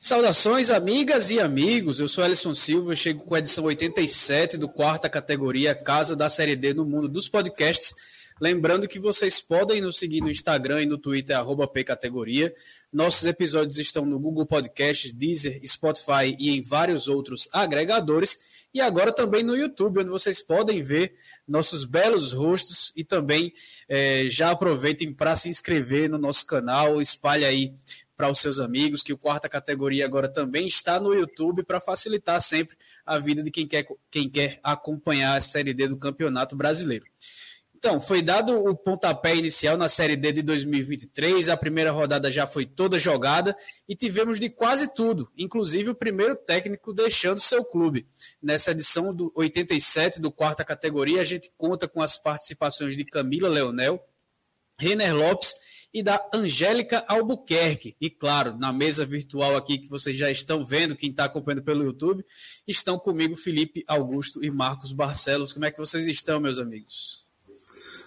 Saudações, amigas e amigos. Eu sou Alisson Silva, chego com a edição 87 do quarta categoria Casa da Série D no mundo dos podcasts. Lembrando que vocês podem nos seguir no Instagram e no Twitter, pcategoria. Nossos episódios estão no Google Podcasts, Deezer, Spotify e em vários outros agregadores. E agora também no YouTube, onde vocês podem ver nossos belos rostos e também é, já aproveitem para se inscrever no nosso canal, espalhe aí para os seus amigos, que o quarta categoria agora também está no YouTube para facilitar sempre a vida de quem quer, quem quer acompanhar a Série D do Campeonato Brasileiro. Então, foi dado o pontapé inicial na Série D de 2023, a primeira rodada já foi toda jogada e tivemos de quase tudo, inclusive o primeiro técnico deixando seu clube. Nessa edição do 87 do quarta categoria, a gente conta com as participações de Camila Leonel, Renner Lopes e da Angélica Albuquerque. E claro, na mesa virtual aqui que vocês já estão vendo, quem está acompanhando pelo YouTube, estão comigo Felipe Augusto e Marcos Barcelos. Como é que vocês estão, meus amigos?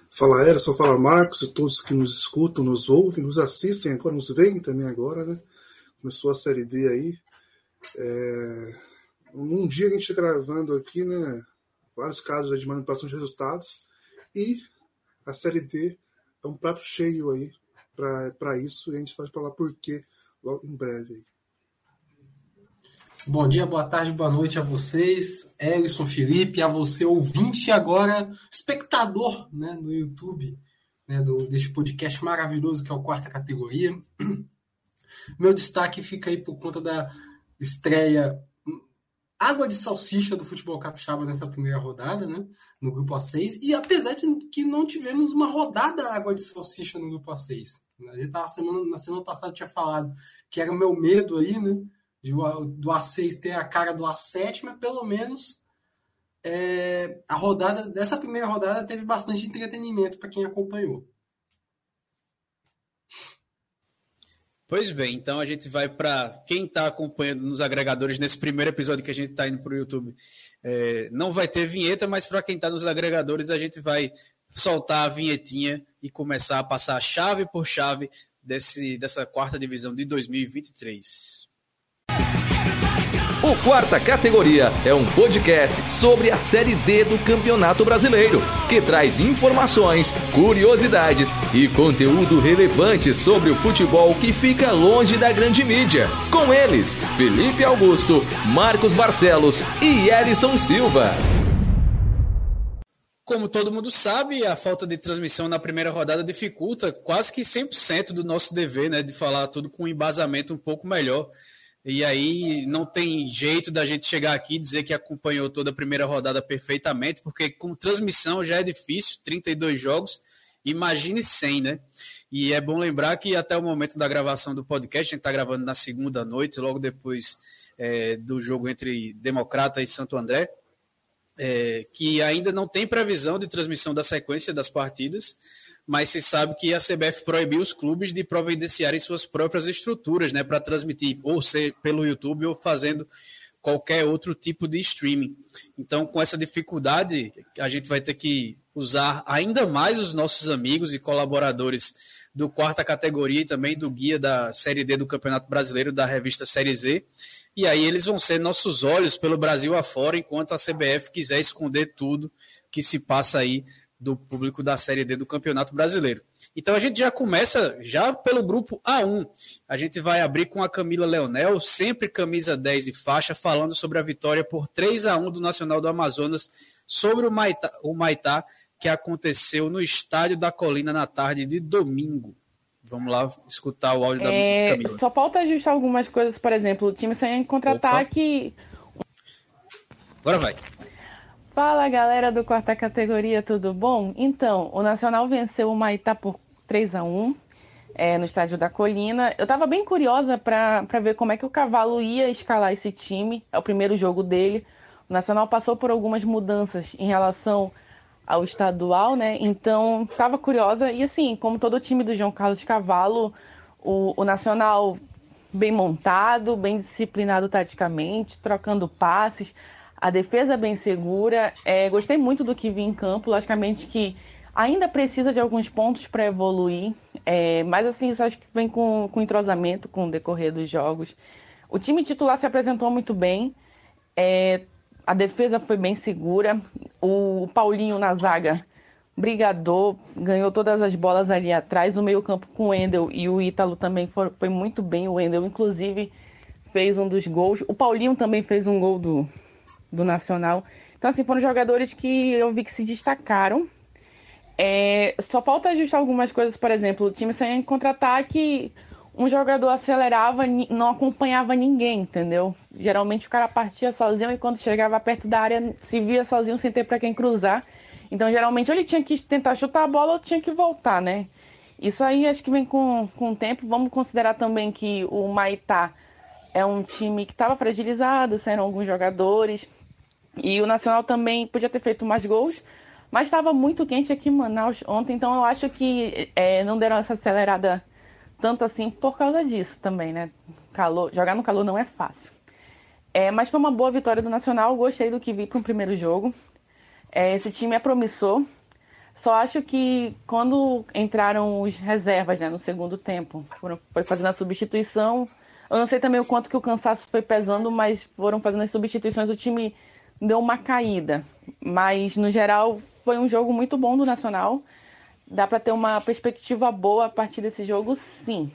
Fala Erson, fala Marcos e todos que nos escutam, nos ouvem, nos assistem, agora nos veem também agora, né? Começou a série D aí. É... Um dia a gente está gravando aqui, né? Vários casos de manipulação de resultados e a série D é um prato cheio aí para isso e a gente vai falar por quê em breve. Bom dia, boa tarde, boa noite a vocês, Elison Felipe, a você ouvinte agora espectador né, no YouTube né, do, deste podcast maravilhoso que é o Quarta Categoria. Meu destaque fica aí por conta da estreia água de salsicha do futebol capixaba nessa primeira rodada, né? No grupo A6. E apesar de que não tivemos uma rodada água de salsicha no grupo A6. A gente tava semana, na semana passada tinha falado que era o meu medo aí, né? De, do A6 ter a cara do A7, mas pelo menos é, a rodada dessa primeira rodada teve bastante entretenimento para quem acompanhou. Pois bem, então a gente vai para quem está acompanhando nos agregadores nesse primeiro episódio que a gente está indo para o YouTube. É, não vai ter vinheta, mas para quem está nos agregadores a gente vai soltar a vinhetinha e começar a passar chave por chave desse, dessa quarta divisão de 2023. O Quarta Categoria é um podcast sobre a Série D do Campeonato Brasileiro, que traz informações, curiosidades e conteúdo relevante sobre o futebol que fica longe da grande mídia. Com eles, Felipe Augusto, Marcos Barcelos e Elison Silva. Como todo mundo sabe, a falta de transmissão na primeira rodada dificulta quase que 100% do nosso dever, né, de falar tudo com um embasamento um pouco melhor. E aí não tem jeito da gente chegar aqui e dizer que acompanhou toda a primeira rodada perfeitamente, porque com transmissão já é difícil, 32 jogos, imagine 100, né? E é bom lembrar que até o momento da gravação do podcast, a gente está gravando na segunda noite, logo depois é, do jogo entre Democrata e Santo André, é, que ainda não tem previsão de transmissão da sequência das partidas, mas se sabe que a CBF proibiu os clubes de providenciarem suas próprias estruturas, né, para transmitir, ou ser pelo YouTube ou fazendo qualquer outro tipo de streaming. Então, com essa dificuldade, a gente vai ter que usar ainda mais os nossos amigos e colaboradores do quarta categoria e também do guia da Série D do Campeonato Brasileiro da revista Série Z. E aí eles vão ser nossos olhos pelo Brasil afora, enquanto a CBF quiser esconder tudo que se passa aí do público da Série D do Campeonato Brasileiro. Então a gente já começa já pelo grupo A1. A gente vai abrir com a Camila Leonel, sempre camisa 10 e faixa, falando sobre a vitória por 3 a 1 do Nacional do Amazonas sobre o Maitá, o Maitá que aconteceu no Estádio da Colina na tarde de domingo. Vamos lá escutar o áudio é, da Camila. Só falta ajustar algumas coisas, por exemplo, o time sem contra-ataque. Agora vai. Fala galera do quarta categoria, tudo bom? Então, o Nacional venceu o Maitá por 3 a 1 é, no estádio da Colina. Eu estava bem curiosa para ver como é que o Cavalo ia escalar esse time. É o primeiro jogo dele. O Nacional passou por algumas mudanças em relação ao estadual, né? Então, estava curiosa. E assim, como todo o time do João Carlos Cavalo, o, o Nacional bem montado, bem disciplinado taticamente, trocando passes a defesa bem segura. É, gostei muito do que vi em campo, logicamente que ainda precisa de alguns pontos para evoluir, é, mas assim, isso acho que vem com, com entrosamento com o decorrer dos jogos. O time titular se apresentou muito bem, é, a defesa foi bem segura, o Paulinho na zaga brigador, ganhou todas as bolas ali atrás, o meio campo com o Wendel e o Ítalo também foi, foi muito bem, o Wendel inclusive fez um dos gols, o Paulinho também fez um gol do, do Nacional, então assim, foram jogadores que eu vi que se destacaram, é, só falta ajustar algumas coisas, por exemplo, o time sem contra-ataque, um jogador acelerava, não acompanhava ninguém, entendeu? Geralmente o cara partia sozinho e quando chegava perto da área se via sozinho sem ter para quem cruzar. Então geralmente ele tinha que tentar chutar a bola ou tinha que voltar, né? Isso aí acho que vem com, com o tempo. Vamos considerar também que o Maitá é um time que estava fragilizado, saíram alguns jogadores. E o Nacional também podia ter feito mais gols, mas estava muito quente aqui em Manaus ontem, então eu acho que é, não deram essa acelerada tanto assim por causa disso também, né? Calor, jogar no calor não é fácil. É, mas foi uma boa vitória do Nacional, gostei do que vi para o primeiro jogo. É, esse time é promissor. Só acho que quando entraram os reservas né, no segundo tempo, foram, foi fazendo a substituição. Eu não sei também o quanto que o cansaço foi pesando, mas foram fazendo as substituições, o time deu uma caída. Mas, no geral, foi um jogo muito bom do Nacional. Dá para ter uma perspectiva boa a partir desse jogo, sim.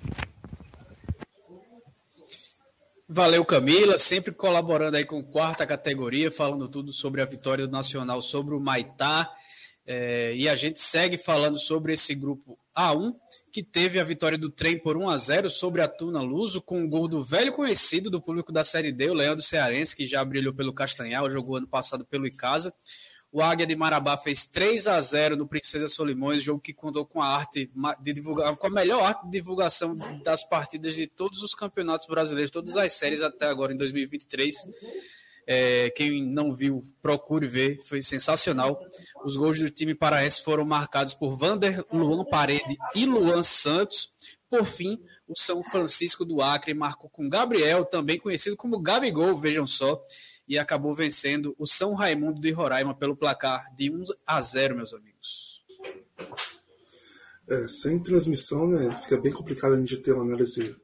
Valeu, Camila, sempre colaborando aí com quarta categoria, falando tudo sobre a vitória do Nacional sobre o Maitá. É, e a gente segue falando sobre esse grupo A1, que teve a vitória do trem por 1 a 0 sobre a Tuna Luso, com o gol do velho conhecido do público da Série D, o Leandro Cearense, que já brilhou pelo Castanhal, jogou ano passado pelo Icasa. O Águia de Marabá fez 3 a 0 no Princesa Solimões, jogo que contou com a arte de divulgar, com a melhor arte de divulgação das partidas de todos os campeonatos brasileiros, todas as séries até agora em 2023. É, quem não viu, procure ver, foi sensacional. Os gols do time paraense foram marcados por Vander Luan Parede e Luan Santos. Por fim, o São Francisco do Acre marcou com Gabriel, também conhecido como Gabigol, vejam só e acabou vencendo o São Raimundo de Roraima pelo placar de 1 a 0, meus amigos. É, sem transmissão, né, fica bem complicado a gente ter uma análise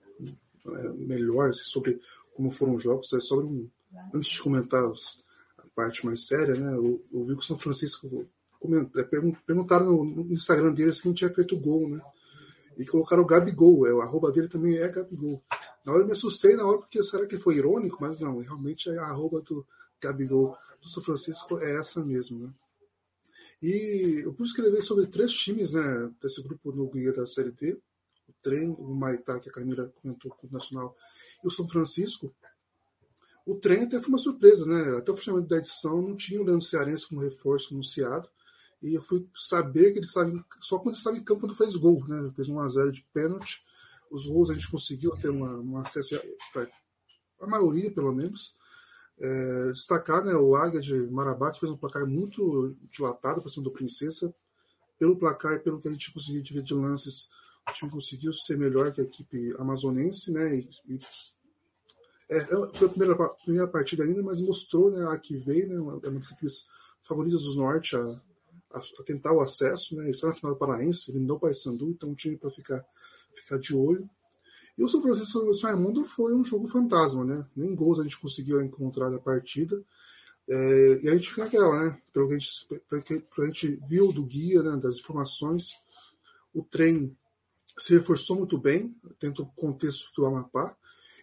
é, melhor assim, sobre como foram os jogos. É sobre um, antes de comentar os, a parte mais séria, né, eu, eu vi que o São Francisco comentou, é, perguntaram no, no, Instagram dele se não tinha feito gol, né? E colocaram o Gabigol, é, o arroba dele também é Gabigol. Na hora eu me assustei, na hora, porque será que foi irônico? Mas não, realmente a arroba do Gabigol do São Francisco é essa mesmo, né? E eu pude escrever sobre três times, né, desse grupo no guia da Série D, o Trem, o Maitá, que a Camila comentou com o Nacional, e o São Francisco. O Trem até foi uma surpresa, né? Até o fechamento da edição não tinha o Leandro Cearense como reforço anunciado, e eu fui saber que ele estava só quando ele estava em campo quando fez gol, né? Fez um a 0 de pênalti, os gols a gente conseguiu ter uma, um acesso para a maioria, pelo menos. É, destacar né, o Águia de Marabá, que fez um placar muito dilatado para cima do Princesa. Pelo placar, pelo que a gente conseguiu ver de lances, o time conseguiu ser melhor que a equipe amazonense, né? E, e é, foi a primeira, primeira partida ainda, mas mostrou né, a que veio, né? É uma das equipes favoritas do Norte a, a, a tentar o acesso, né? Está na final do Paraense, eliminou o Paysandu, então um time para ficar ficar de olho. E o São Francisco e São Raimundo foi um jogo fantasma, né? Nem gols a gente conseguiu encontrar da partida. É, e a gente fica naquela, né? Pelo que a gente, pelo que a gente viu do guia, né, das informações, o trem se reforçou muito bem, dentro do contexto do Amapá.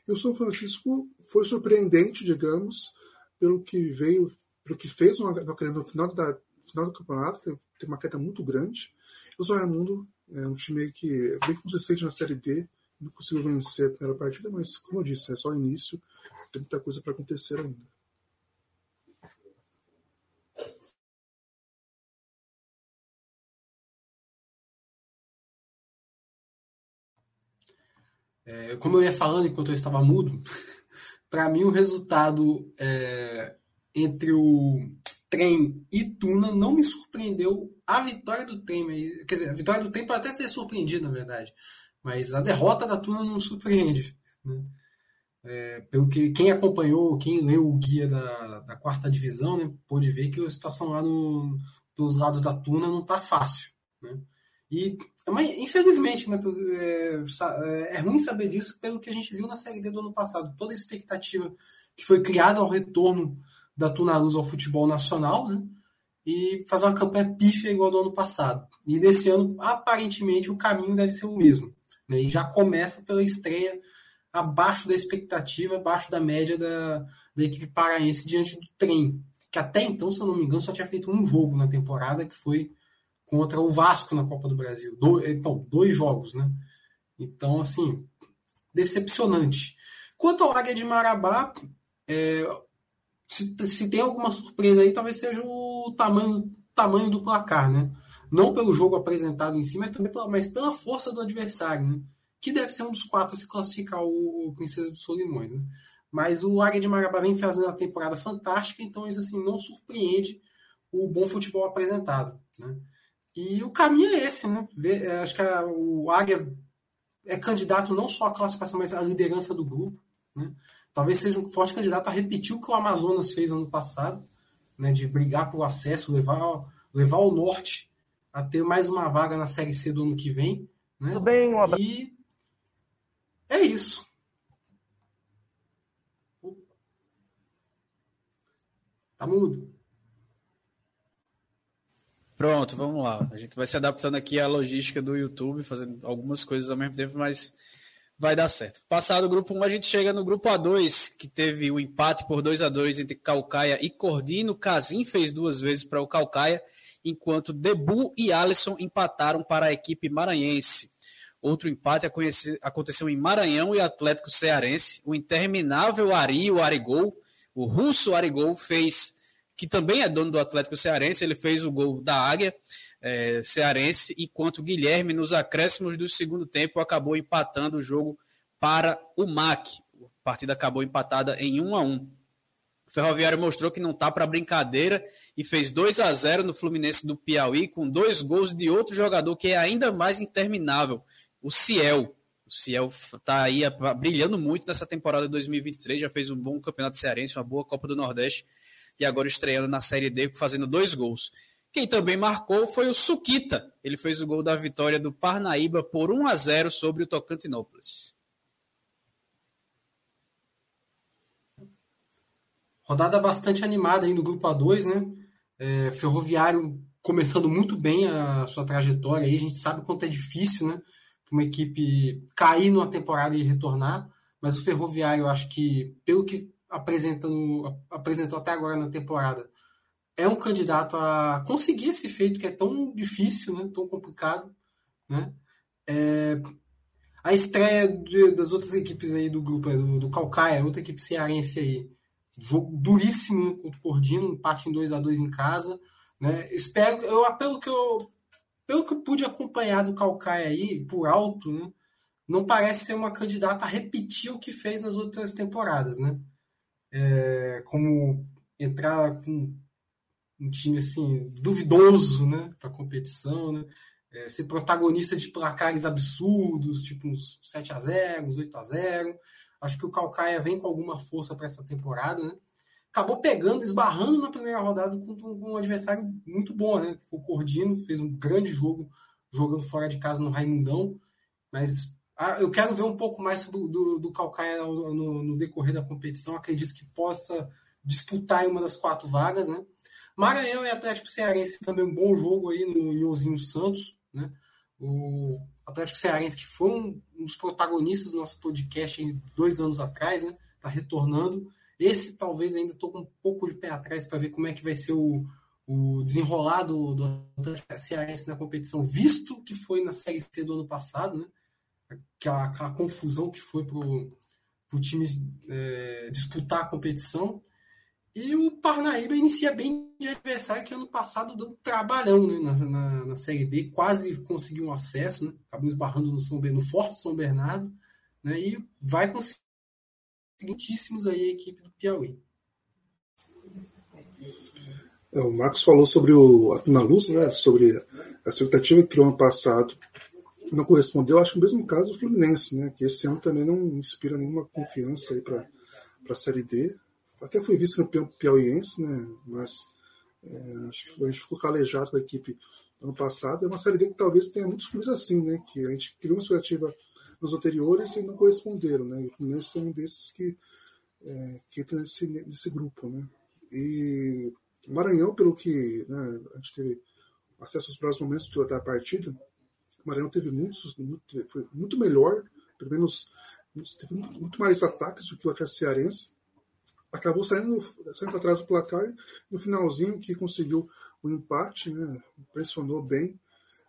E o São Francisco foi surpreendente, digamos, pelo que veio, pelo que fez no, no final, da, final do campeonato, que tem uma queda muito grande. O São Raimundo é um time que é bem consistente na Série D, não conseguiu vencer a primeira partida, mas, como eu disse, é só início, tem muita coisa para acontecer ainda. É, como eu ia falando enquanto eu estava mudo, para mim o resultado é, entre o Trem e Tuna não me surpreendeu a vitória do Trem. Quer dizer, a vitória do Trem pode até ter surpreendido, na verdade. Mas a derrota da Tuna não surpreende. Né? É, pelo que quem acompanhou, quem leu o guia da, da quarta divisão, né, pôde ver que a situação lá no, dos lados da Tuna não está fácil. Né? E, mas, infelizmente, né, é, é, é ruim saber disso pelo que a gente viu na Série D do ano passado. Toda a expectativa que foi criada ao retorno da Tunaluz ao futebol nacional, né? E fazer uma campanha pífia igual do ano passado. E desse ano, aparentemente, o caminho deve ser o mesmo. Né? E já começa pela estreia abaixo da expectativa, abaixo da média da, da equipe paraense diante do trem. Que até então, se eu não me engano, só tinha feito um jogo na temporada, que foi contra o Vasco na Copa do Brasil. Do, então, dois jogos, né? Então, assim, decepcionante. Quanto ao Águia de Marabá, é, se, se, tem alguma surpresa aí, talvez seja o tamanho, tamanho do placar, né? Não pelo jogo apresentado em si, mas também pela, mas pela força do adversário, né? Que deve ser um dos quatro a se classificar o, Princesa dos Solimões, né? Mas o Águia de Marabá vem fazendo uma temporada fantástica, então isso assim não surpreende o bom futebol apresentado, né? E o caminho é esse, né? É, acho que a, o Águia é candidato não só à classificação, mas à liderança do grupo, né? Talvez seja um forte candidato a repetir o que o Amazonas fez ano passado, né? De brigar por acesso, levar, levar o Norte a ter mais uma vaga na Série C do ano que vem, né? Tudo bem, um abraço. E é isso. Tá mudo. Pronto, vamos lá. A gente vai se adaptando aqui à logística do YouTube, fazendo algumas coisas ao mesmo tempo, mas vai dar certo. Passado o grupo 1, a gente chega no grupo A2, que teve o empate por 2 a 2 entre Calcaia e Cordino. Casim fez duas vezes para o Calcaia, enquanto Debu e Alisson empataram para a equipe maranhense. Outro empate aconteceu em Maranhão e Atlético Cearense. O interminável Ari, o Arigol, o russo Arigol, fez que também é dono do Atlético Cearense, ele fez o gol da Águia é, Cearense, enquanto Guilherme, nos acréscimos do segundo tempo, acabou empatando o jogo para o MAC. A partida acabou empatada em 1 a 1 o Ferroviário mostrou que não está para brincadeira e fez 2 a 0 no Fluminense do Piauí, com dois gols de outro jogador que é ainda mais interminável, o Ciel. O Ciel está aí brilhando muito nessa temporada de 2023, já fez um bom campeonato cearense, uma boa Copa do Nordeste e agora estreando na Série D, fazendo dois gols. Quem também marcou foi o Suquita. Ele fez o gol da vitória do Parnaíba por 1 a 0 sobre o Tocantinópolis. Rodada bastante animada aí no grupo A2, né? É, Ferroviário começando muito bem a sua trajetória aí. A gente sabe quanto é difícil, né? Uma equipe cair numa temporada e retornar. Mas o Ferroviário, eu acho que, pelo que apresentando, apresentou até agora na temporada, é um candidato a conseguir esse feito que é tão difícil, né, tão complicado. Né? É, a estreia de, das outras equipes aí do grupo, do, do Calcaia, outra equipe cearense aí, jogo duríssimo contra o Cordino, empate em 2 a 2 em casa. Né? Espero, eu, pelo que eu pelo que eu pude acompanhar do Calcaia aí, por alto, né, não parece ser uma candidata a repetir o que fez nas outras temporadas, né? É, como entrar com um time assim duvidoso, né, para competição, né? É, ser protagonista de placares absurdos, tipo uns 7 a 0, uns 8 a 0. Acho que o Calcaia vem com alguma força para essa temporada, né? Acabou pegando, esbarrando na primeira rodada com, com um adversário muito bom, né? Foi o Cordino, fez um grande jogo jogando fora de casa no Raimundão, mas eu quero ver um pouco mais do, do, do Calcaia no, no, decorrer da competição. Acredito que possa disputar em uma das quatro vagas, né? Maranhão e Atlético Cearense também um bom jogo aí no Iozinho Santos, né? O Atlético Cearense que foi um, um dos protagonistas do nosso podcast dois anos atrás, né? Tá retornando. Esse talvez ainda estou com um pouco de pé atrás para ver como é que vai ser o, o desenrolar do, do Atlético Cearense na competição, visto que foi na Série C do ano passado, né? Aquela, aquela confusão que foi para o time é, disputar a competição. E o Parnaíba inicia bem de adversário que ano passado um trabalhão né, na, na, na, Série B, quase conseguiu um acesso, né, acabou esbarrando no, São, no Forte São Bernardo, né, e vai conseguir seguintíssimos aí a equipe do Piauí. É, o Marcos falou sobre o na né, sobre a expectativa que criou ano passado não correspondeu, acho que no mesmo caso o Fluminense, né, que esse ano também não inspira nenhuma confiança aí para a Série D. Até foi vice-campeão piauiense, né, mas é, acho que a gente ficou calejado da equipe ano passado. É uma Série D que talvez tenha muitos clubes assim, né? Que a gente criou uma expectativa nos anteriores e não corresponderam, né? E o Fluminense é um desses que, é, que entra nesse, nesse grupo, né? E Maranhão, pelo que né, a gente teve acesso aos próximos momentos da partida, o Maranhão teve muitos, muito, foi muito melhor, pelo menos teve muito, mais ataques do que o Atlético Cearense. Acabou saindo, saindo atrás do placar no finalzinho que conseguiu o empate, né, pressionou bem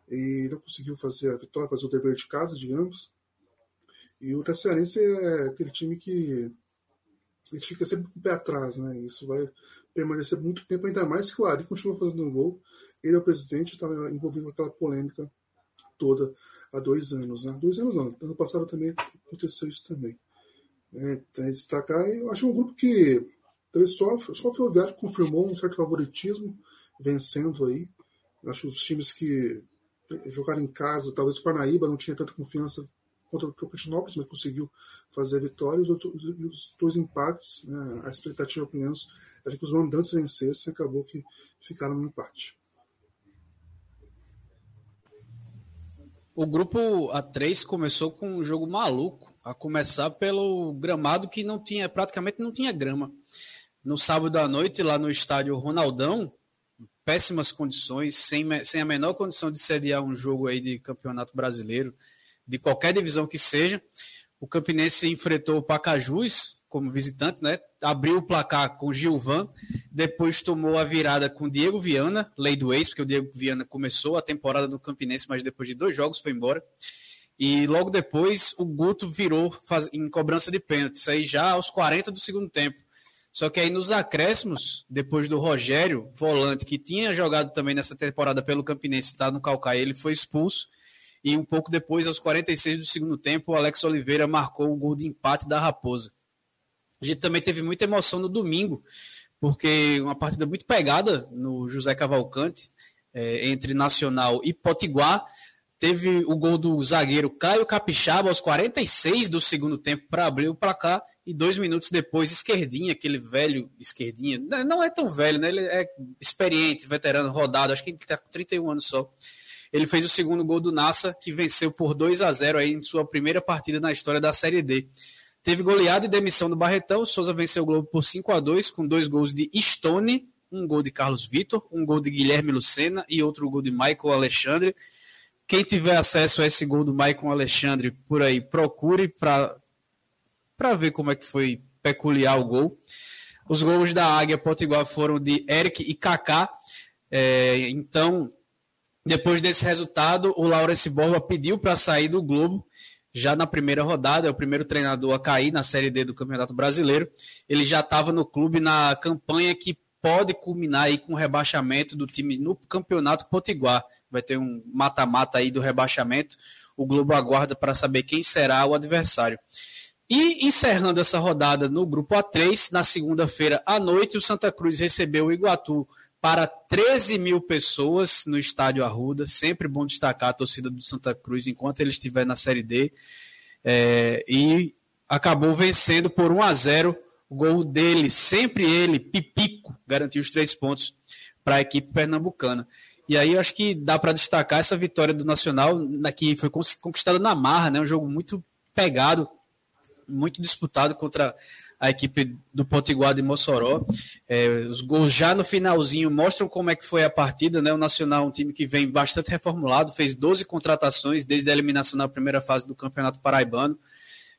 e não conseguiu fazer a vitória, fazer o dever de casa, digamos. E o Cacearense é aquele time que a gente fica sempre com o pé atrás, né? Isso vai permanecer muito tempo, ainda mais que o Ari continua fazendo um gol. Ele é o presidente, estava envolvido naquela polêmica toda há dois anos, né? Dois anos não, ano passado também aconteceu isso também. É, tem que destacar, eu acho um grupo que talvez só, só o Ferroviário confirmou um certo favoritismo, vencendo aí. Acho os times que jogaram em casa, talvez o Parnaíba não tinha tanta confiança contra o Tocantinópolis, mas conseguiu fazer a vitória. Os, os dois empates, né, a expectativa, pelo menos, era que os mandantes vencessem, acabou que ficaram no empate. O grupo A3 começou com um jogo maluco, a começar pelo gramado que não tinha, praticamente não tinha grama. No sábado à noite, lá no estádio Ronaldão, péssimas condições, sem, sem a menor condição de sediar um jogo aí de campeonato brasileiro, de qualquer divisão que seja. O Campinense enfrentou o Pacajus como visitante, né? Abriu o placar com Gilvan, depois tomou a virada com Diego Viana, lei do ex, porque o Diego Viana começou a temporada do Campinense, mas depois de dois jogos foi embora. E logo depois o Guto virou em cobrança de pênalti, aí já aos 40 do segundo tempo. Só que aí nos acréscimos, depois do Rogério, volante, que tinha jogado também nessa temporada pelo Campinense, está no Calcaia, ele foi expulso e um pouco depois, aos 46 do segundo tempo, o Alex Oliveira marcou o gol de empate da Raposa. A gente também teve muita emoção no domingo, porque uma partida muito pegada no José Cavalcante, é, entre Nacional e Potiguar. Teve o gol do zagueiro Caio Capixaba aos 46 do segundo tempo para abrir o placar e dois minutos depois, esquerdinha, aquele velho esquerdinha, não é tão velho, né? Ele é experiente, veterano, rodado, acho que ele está com 31 anos só ele fez o segundo gol do Nassa, que venceu por 2 a 0 aí em sua primeira partida na história da Série D. Teve goleada e demissão do Barretão. Souza venceu o Globo por 5 a 2 com dois gols de Stone, um gol de Carlos Vitor, um gol de Guilherme Lucena e outro gol de Michael Alexandre. Quem tiver acesso a esse gol do Michael Alexandre por aí, procure para ver como é que foi peculiar o gol. Os gols da Águia Potiguar foram de Eric e Kaká. É, então, depois desse resultado, o Laurence Borba pediu para sair do Globo já na primeira rodada, é o primeiro treinador a cair na Série D do Campeonato Brasileiro. Ele já estava no clube na campanha que pode culminar aí com o rebaixamento do time no Campeonato Potiguar. Vai ter um mata-mata aí do rebaixamento. O Globo aguarda para saber quem será o adversário. E encerrando essa rodada no grupo A3, na segunda-feira à noite, o Santa Cruz recebeu o Iguatu para 13 mil pessoas no estádio Arruda. Sempre bom destacar a torcida do Santa Cruz enquanto ele estiver na Série D. É, e acabou vencendo por 1 a 0 o gol dele, sempre ele, Pipico, garantiu os três pontos para a equipe pernambucana. E aí eu acho que dá para destacar essa vitória do Nacional, que foi conquistada na marra, né? um jogo muito pegado, muito disputado contra a equipe do Potiguar de Mossoró. É, os gols já no finalzinho mostram como é que foi a partida, né? O Nacional, um time que vem bastante reformulado, fez 12 contratações desde a eliminação na primeira fase do Campeonato Paraibano.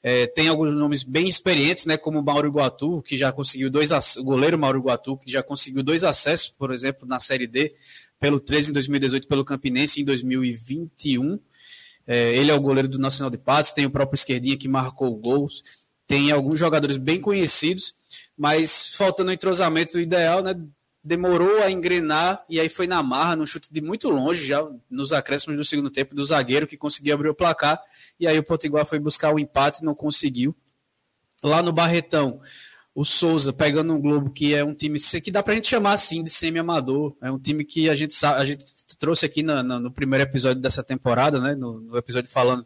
É, tem alguns nomes bem experientes, né, como o Mauro Iguatu, que já conseguiu dois o goleiro Mauro Iguatu, que já conseguiu dois acessos, por exemplo, na Série D, pelo 13 em 2018, pelo Campinense em 2021. É, ele é o goleiro do Nacional de Patos, tem o próprio Esquerdinha que marcou gols tem alguns jogadores bem conhecidos, mas faltando o entrosamento ideal, né? Demorou a engrenar e aí foi na marra, num chute de muito longe, já nos acréscimos do segundo tempo, do zagueiro que conseguiu abrir o placar. E aí o Potiguar foi buscar o empate e não conseguiu. Lá no Barretão, o Souza pegando um Globo, que é um time que dá pra gente chamar assim de semi-amador. É um time que a gente a gente trouxe aqui no primeiro episódio dessa temporada, né? No, no, episódio falando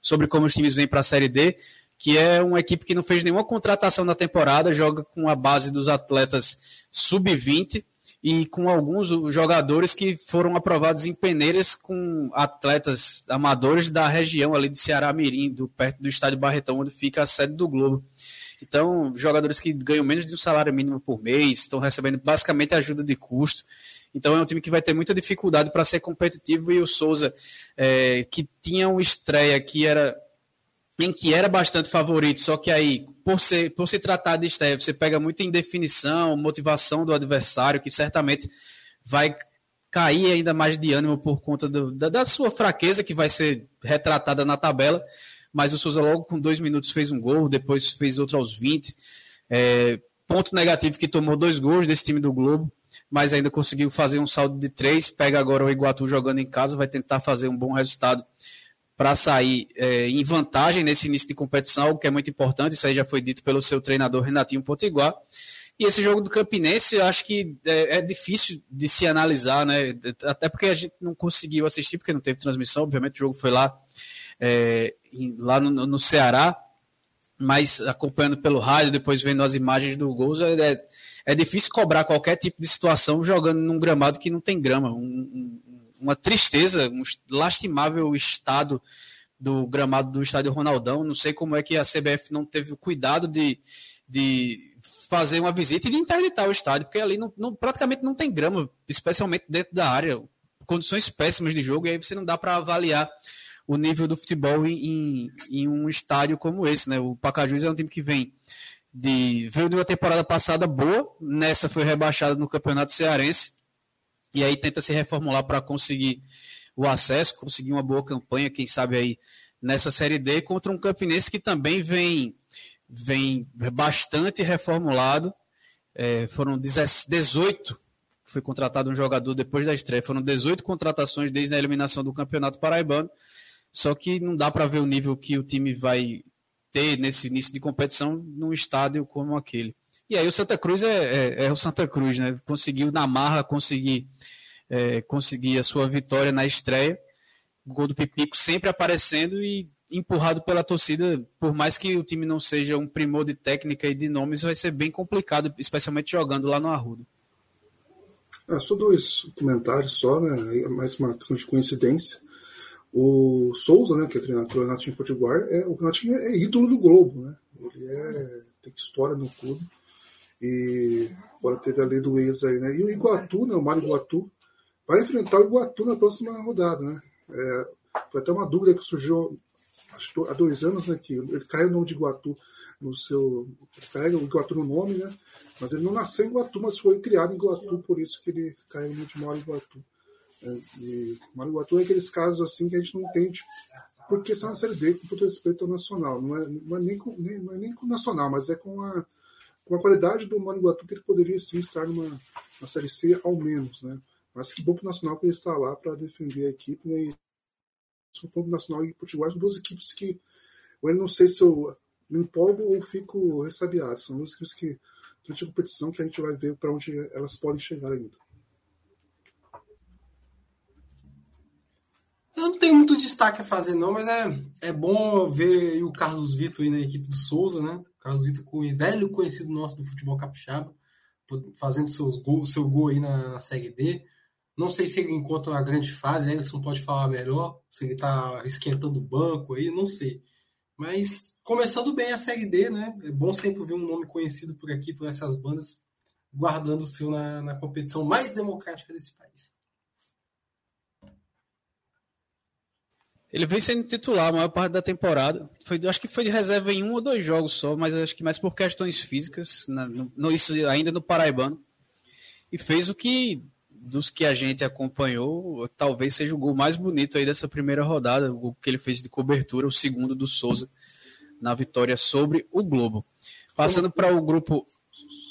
sobre como os times vêm para a Série D que é uma equipe que não fez nenhuma contratação na temporada, joga com a base dos atletas sub-20 e com alguns jogadores que foram aprovados em peneiras com atletas amadores da região ali de Ceará Mirim, do, perto do estádio Barretão, onde fica a sede do Globo. Então, jogadores que ganham menos de um salário mínimo por mês, estão recebendo basicamente ajuda de custo. Então é um time que vai ter muita dificuldade para ser competitivo e o Souza, é, que tinha uma estreia que era em que era bastante favorito, só que aí, por, ser, por se tratar de estreia, você pega muita indefinição, motivação do adversário, que certamente vai cair ainda mais de ânimo por conta do, da, da, sua fraqueza, que vai ser retratada na tabela. Mas o Souza, logo com dois minutos, fez um gol, depois fez outro aos 20. É, ponto negativo que tomou dois gols desse time do Globo, mas ainda conseguiu fazer um saldo de três. Pega agora o Iguatu jogando em casa, vai tentar fazer um bom resultado para sair é, em vantagem nesse início de competição, o que é muito importante. Isso aí já foi dito pelo seu treinador Renatinho Potiguar. E esse jogo do Campinense, eu acho que é, é, difícil de se analisar, né? Até porque a gente não conseguiu assistir, porque não teve transmissão. Obviamente, o jogo foi lá, é, lá no, no, Ceará, mas acompanhando pelo rádio, depois vendo as imagens do gol, é, é difícil cobrar qualquer tipo de situação jogando num gramado que não tem grama. Um, um, uma tristeza, um lastimável estado do gramado do estádio Ronaldão. Não sei como é que a CBF não teve o cuidado de, de fazer uma visita e de interditar o estádio, porque ali não, não, praticamente não tem grama, especialmente dentro da área. Condições péssimas de jogo, e aí você não dá para avaliar o nível do futebol em, em, em, um estádio como esse. Né? O Pacajus é um time que vem de. veio de uma temporada passada boa, nessa foi rebaixado no Campeonato Cearense e aí tenta se reformular para conseguir o acesso, conseguir uma boa campanha, quem sabe aí nessa Série D, contra um Campinense que também vem, vem bastante reformulado. É, foram 18, foi contratado um jogador depois da estreia, foram 18 contratações desde a eliminação do Campeonato Paraibano, só que não dá para ver o nível que o time vai ter nesse início de competição num estádio como aquele. E aí o Santa Cruz é, é, é o Santa Cruz, né? Conseguiu na marra conseguir, é, conseguir a sua vitória na estreia. O gol do Pipico sempre aparecendo e empurrado pela torcida, por mais que o time não seja um primor de técnica e de nomes, vai ser bem complicado, especialmente jogando lá no Arruda. É, só dois comentários só, né? É mais uma questão de coincidência. O Souza, né, que é treinador do Renatinho Potiguar, é, o Renatinho é ídolo do Globo, né? Ele é, tem história no clube. E agora teve a lei do ex aí, né? E o Iguatu, né? O Mário Iguatu, vai enfrentar o Iguatu na próxima rodada, né? É, foi até uma dúvida que surgiu acho, há dois anos, né? Que ele carrega o nome de Iguatu no seu. carrega o Iguatu no nome, né? Mas ele não nasceu em Iguatu, mas foi criado em Iguatu, por isso que ele carrega o nome de Mário Iguatu. É, e Mário Iguatu é aqueles casos assim que a gente não entende porque são a série D com todo respeito ao nacional. Não é, não é, nem, com, nem, não é nem com o nacional, mas é com a com a qualidade do Maranguatu que ele poderia sim estar numa, Série C ao menos, né? Mas que bom para o Nacional que ele está lá para defender a equipe, né? E for Nacional e Potiguar, são duas equipes que eu não sei se eu me empolgo ou fico ressabiado. São duas equipes que, durante a competição, que a gente vai ver para onde elas podem chegar ainda. Eu não tenho muito destaque a fazer, não, mas é, é bom ver o Carlos Vitor aí na equipe do Souza, né? Carlos Vitor, velho conhecido nosso do futebol capixaba, fazendo seus gol, seu gol aí na, na, Série D. Não sei se ele encontra uma grande fase, Emerson pode falar melhor, se ele está esquentando o banco aí, não sei. Mas começando bem a Série D, né? É bom sempre ver um nome conhecido por aqui, por essas bandas, guardando o seu na, na competição mais democrática desse país. Ele vem sendo titular a maior parte da temporada. Foi, acho que foi de reserva em um ou dois jogos só, mas acho que mais por questões físicas, na, no, isso ainda no Paraibano. E fez o que, dos que a gente acompanhou, talvez seja o gol mais bonito aí dessa primeira rodada, o que ele fez de cobertura, o segundo do Souza, na vitória sobre o Globo. Passando para o grupo.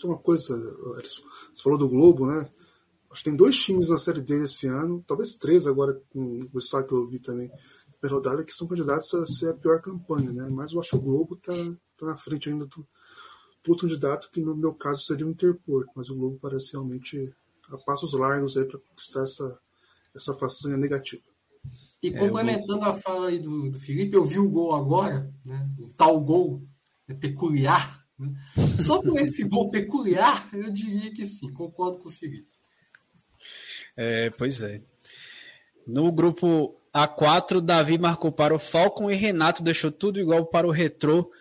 Só uma coisa. Você falou do Globo, né? Acho que tem dois times na Série D esse ano, talvez três agora, com o estado que eu vi também rodada que são candidatos a ser a pior campanha, né? Mas eu acho que o Globo está tá na frente ainda do, do outro candidato, que no meu caso seria o Interpor, mas o Globo parece realmente a passos largos aí para conquistar essa, essa façanha negativa. E complementando é, a fala aí do, do, Felipe, eu vi o gol agora, né? o tal gol né? peculiar. Né? Só por esse gol peculiar, eu diria que sim, concordo com o Felipe. É, pois é. No grupo A4, Davi marcou para o Falcon e Renato deixou tudo igual para o Retrô.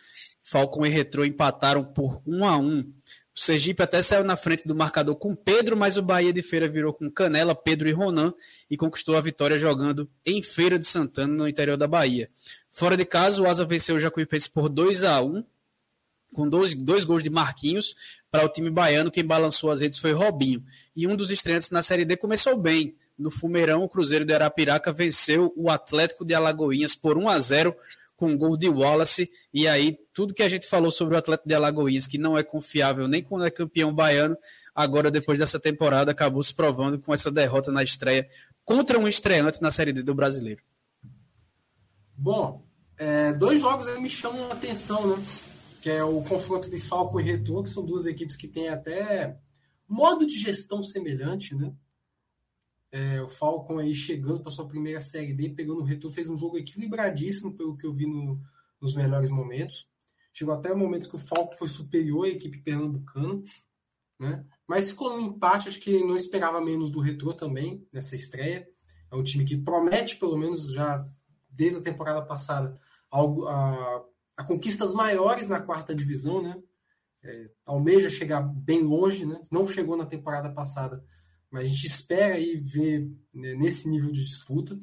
Falcon e Retrô empataram por 1 a 1 o Sergipe até saiu na frente do marcador com Pedro, mas o Bahia de Feira virou com Canela, Pedro e Ronan e conquistou a vitória jogando em Feira de Santana, no interior da Bahia. Fora de casa, o Asa venceu o Jacuipense por 2 a 1 com dois, dois gols de Marquinhos para o time baiano. Quem balançou as redes foi Robinho. E um dos estreantes na Série D começou bem. No Fumeirão, o Cruzeiro de Arapiraca venceu o Atlético de Alagoinhas por 1 a 0 com gol de Wallace. E aí, tudo que a gente falou sobre o Atlético de Alagoinhas, que não é confiável nem quando é campeão baiano, agora, depois dessa temporada, acabou se provando com essa derrota na estreia contra um estreante na Série D do brasileiro. Bom, é, dois jogos me chamam a atenção, né? Que é o confronto de Falco e Retorno, que são duas equipes que têm até modo de gestão semelhante, né? É, o Falcon aí chegando para sua primeira série B, pegando o retorno, fez um jogo equilibradíssimo pelo que eu vi no, nos melhores momentos. Chegou até momentos que o Falcon foi superior à equipe pernambucana, né? Mas ficou no empate, acho que não esperava menos do Retro também nessa estreia. É um time que promete, pelo menos já desde a temporada passada, algo, a, a conquistas maiores na quarta divisão, né? É, almeja chegar bem longe, né? Não chegou na temporada passada, mas a gente espera aí ver né, nesse nível de disputa.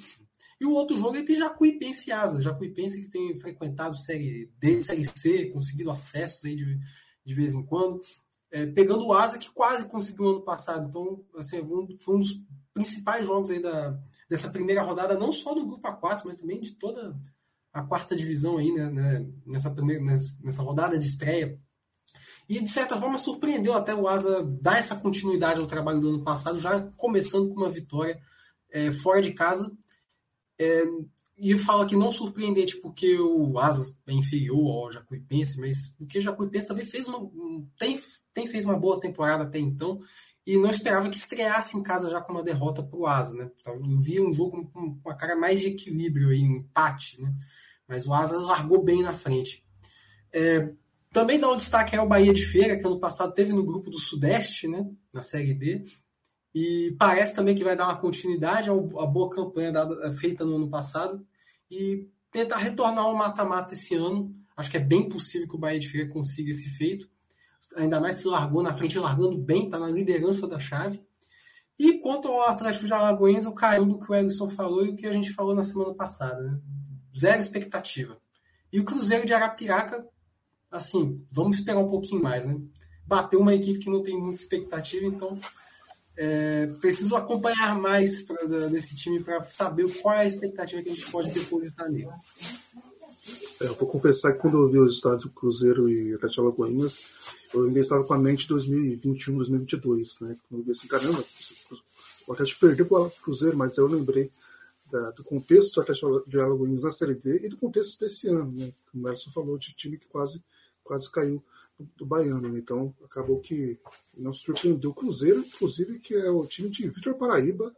E o outro jogo é entre Jacuipense e Asa. Jacuipense que tem frequentado Série D, Série C, conseguido acessos aí de, de vez em quando. É, pegando o Asa, que quase conseguiu no ano passado. Então, assim, foi um dos principais jogos aí da, dessa primeira rodada, não só do Grupo A4, mas também de toda a quarta divisão aí, né, né nessa, primeira, nessa rodada de estreia. E, de certa forma, surpreendeu até o Asa dar essa continuidade ao trabalho do ano passado, já começando com uma vitória é, fora de casa. É, e fala que não surpreendente porque o Asa é inferior ao Jacuipense, mas porque o Jacuipense também fez uma, tem, tem fez uma boa temporada até então e não esperava que estreasse em casa já com uma derrota para o Asa. Né? Então, eu vi um jogo com uma cara mais de equilíbrio, aí, um empate, né? mas o Asa largou bem na frente. É, também dá um destaque ao Bahia de Feira, que ano passado teve no grupo do Sudeste, né, na Série B. E parece também que vai dar uma continuidade à boa campanha dada, feita no ano passado e tentar retornar ao mata-mata esse ano. Acho que é bem possível que o Bahia de Feira consiga esse feito. Ainda mais que largou na frente, largando bem, está na liderança da chave. E quanto ao Atlético de Alagoas, eu caio do que o Ellison falou e o que a gente falou na semana passada. Né? Zero expectativa. E o Cruzeiro de Arapiraca assim, vamos esperar um pouquinho mais, né? Bateu uma equipe que não tem muita expectativa, então é, preciso acompanhar mais pra, desse time para saber qual é a expectativa que a gente pode depositar nele. É, eu vou confessar que quando eu vi o resultado do Cruzeiro e Atlético Alagoinhas, eu ainda estava com a mente 2021, 2022, né? Quando eu vi assim, caramba, o Atlético perdeu para o Cruzeiro, mas eu lembrei da, do contexto do Atlético de Alagoinhas na Série D e do contexto desse ano, né? O Merson falou, de time que quase quase caiu do, Baiano. Né? Então acabou que não surpreendeu o Cruzeiro, inclusive, que é o time de Vitor Paraíba,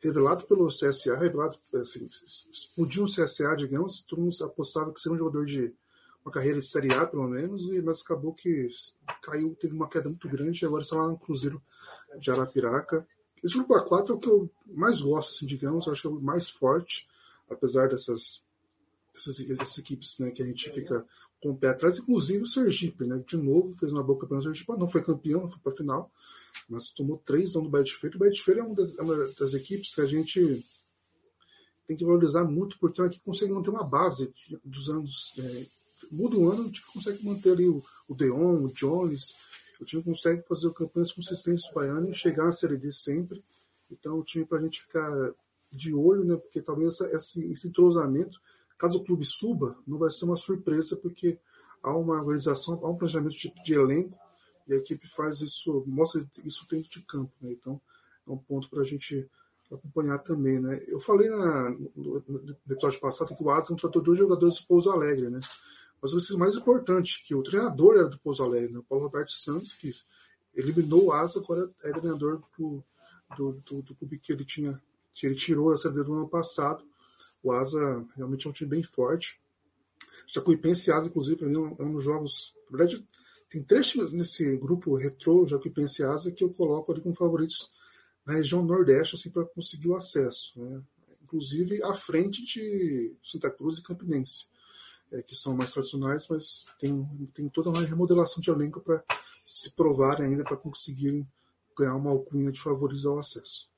revelado pelo CSA, revelado, assim, explodiu o CSA, digamos, todo mundo apostava que seria um jogador de uma carreira de Série A, pelo menos, e, mas acabou que caiu, teve uma queda muito grande, e agora está lá no Cruzeiro de Arapiraca. Esse grupo A4 é o que eu mais gosto, assim, digamos, acho que é o mais forte, apesar dessas, dessas, dessas equipes né, que a gente fica com o pé atrás, inclusive o Sergipe, né? De novo, fez uma boa campeã do Sergipe, não foi campeão, não foi para a final, mas tomou três anos do Bahia de Feira. O Bahia de Feira é uma das, é uma das, equipes que a gente tem que valorizar muito, porque é uma equipe que consegue manter uma base dos anos. É, muda o ano, o time consegue manter ali o, o Deon, o Jones, o time consegue fazer campanhas consistentes do Baiano e chegar na Série D sempre. Então, o time para a gente ficar de olho, né? Porque talvez essa, esse, esse entrosamento Caso o clube suba, não vai ser uma surpresa, porque há uma organização, há um planejamento de, de elenco e a equipe faz isso, mostra isso dentro de campo. Né? Então, é um ponto para a gente acompanhar também. Né? Eu falei na, no, no episódio passado que o Adson tratou dois jogadores do Pouso Alegre, né? mas o mais importante, que o treinador era do Pouso Alegre, né? o Paulo Roberto Santos, que eliminou o Asa, agora é treinador do, do, do, do clube que ele tinha, que ele tirou essa do ano passado o Asa realmente é um time bem forte. Jacuipense e Asa, inclusive, para mim é um dos jogos. Na verdade, tem três times nesse grupo retrô, Jacuipense e Asa, que eu coloco ali como favoritos na região Nordeste assim, para conseguir o acesso. Né? Inclusive à frente de Santa Cruz e Campinense, é, que são mais tradicionais, mas tem, tem toda uma remodelação de elenco para se provarem ainda para conseguirem ganhar uma alcunha de favoritos ao acesso.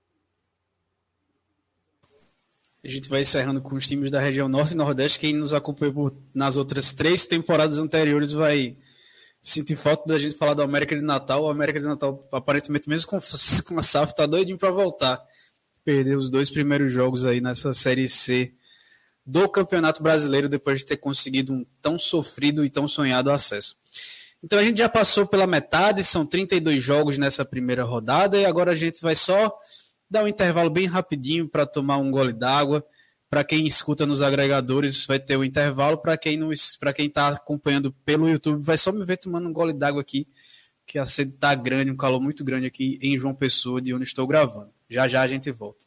A gente vai encerrando com os times da região Norte e Nordeste. Quem nos acompanhou nas outras três temporadas anteriores vai sentir falta da gente falar do América de Natal. O América de Natal, aparentemente, mesmo com, com a SAF, tá doidinho para voltar. Perdeu os dois primeiros jogos aí nessa Série C do Campeonato Brasileiro depois de ter conseguido um tão sofrido e tão sonhado acesso. Então a gente já passou pela metade, são 32 jogos nessa primeira rodada e agora a gente vai só dar um intervalo bem rapidinho para tomar um gole d'água. Para quem escuta nos agregadores, vai ter o um intervalo. Para quem está acompanhando pelo YouTube, vai só me ver tomando um gole d'água aqui, que a sede está grande, um calor muito grande aqui em João Pessoa, de onde estou gravando. Já já a gente volta.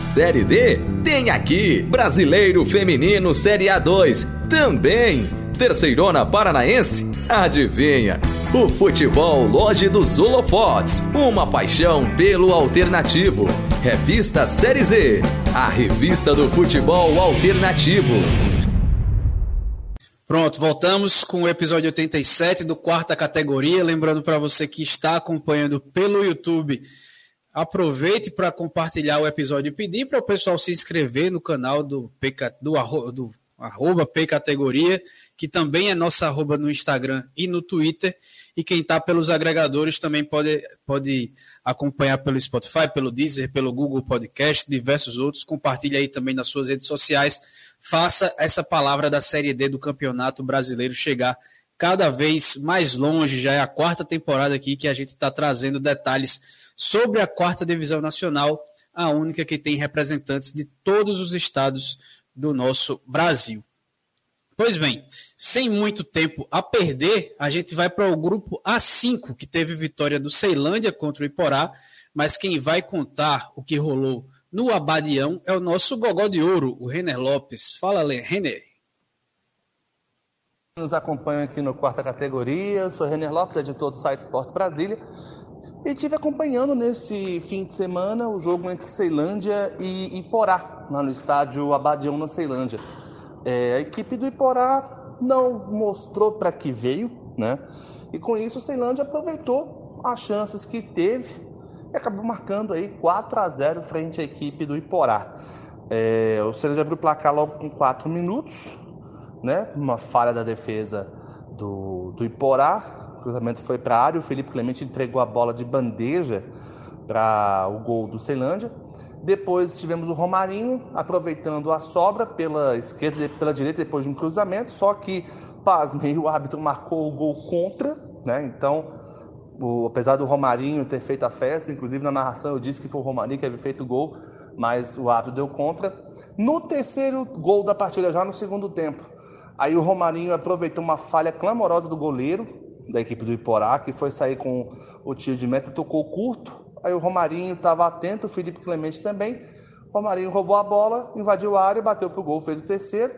Série D? Tem aqui Brasileiro Feminino Série A2. Também Terceirona Paranaense? Adivinha? O futebol Loge dos Holofotes, uma paixão pelo alternativo. Revista Série Z, a revista do futebol alternativo. Pronto, voltamos com o episódio 87 do quarta categoria. Lembrando para você que está acompanhando pelo YouTube Aproveite para compartilhar o episódio e pedir para o pessoal se inscrever no canal do, PK, do, do arroba P Categoria, que também é nossa arroba no Instagram e no Twitter. E quem está pelos agregadores também pode, pode acompanhar pelo Spotify, pelo Deezer, pelo Google Podcast, diversos outros. Compartilhe aí também nas suas redes sociais. Faça essa palavra da Série D do Campeonato Brasileiro chegar cada vez mais longe. Já é a quarta temporada aqui que a gente está trazendo detalhes sobre a quarta divisão nacional, a única que tem representantes de todos os estados do nosso Brasil. Pois bem, sem muito tempo a perder, a gente vai para o grupo A5, que teve vitória do Ceilândia contra o Iporá, mas quem vai contar o que rolou no Abadião é o nosso gogó de ouro, o Renner Lopes. Fala, Renner. Nos acompanha aqui no quarta categoria, eu sou Renner Lopes, editor do site Esportes Brasília. E tive acompanhando nesse fim de semana o jogo entre Ceilândia e Iporá, lá no estádio Abadião, na Ceilândia. É, a equipe do Iporá não mostrou para que veio, né? E com isso Ceilândia aproveitou as chances que teve e acabou marcando aí 4 a 0 frente à equipe do Iporá. É, o Ceilândia abriu o placar logo com 4 minutos, né? Uma falha da defesa do, do Iporá, o cruzamento foi para a área, o Felipe Clemente entregou a bola de bandeja para o gol do Ceilândia. Depois tivemos o Romarinho aproveitando a sobra pela esquerda e pela direita depois de um cruzamento, só que, pasmem, o árbitro marcou o gol contra, né? Então, o, apesar do Romarinho ter feito a festa, inclusive na narração eu disse que foi o Romarinho que havia feito o gol, mas o árbitro deu contra. No terceiro gol da partida, já no segundo tempo, aí o Romarinho aproveitou uma falha clamorosa do goleiro, da equipe do Iporá, que foi sair com o tiro de meta, tocou curto. Aí o Romarinho estava atento, o Felipe Clemente também. Romarinho roubou a bola, invadiu a área, bateu para o gol, fez o terceiro.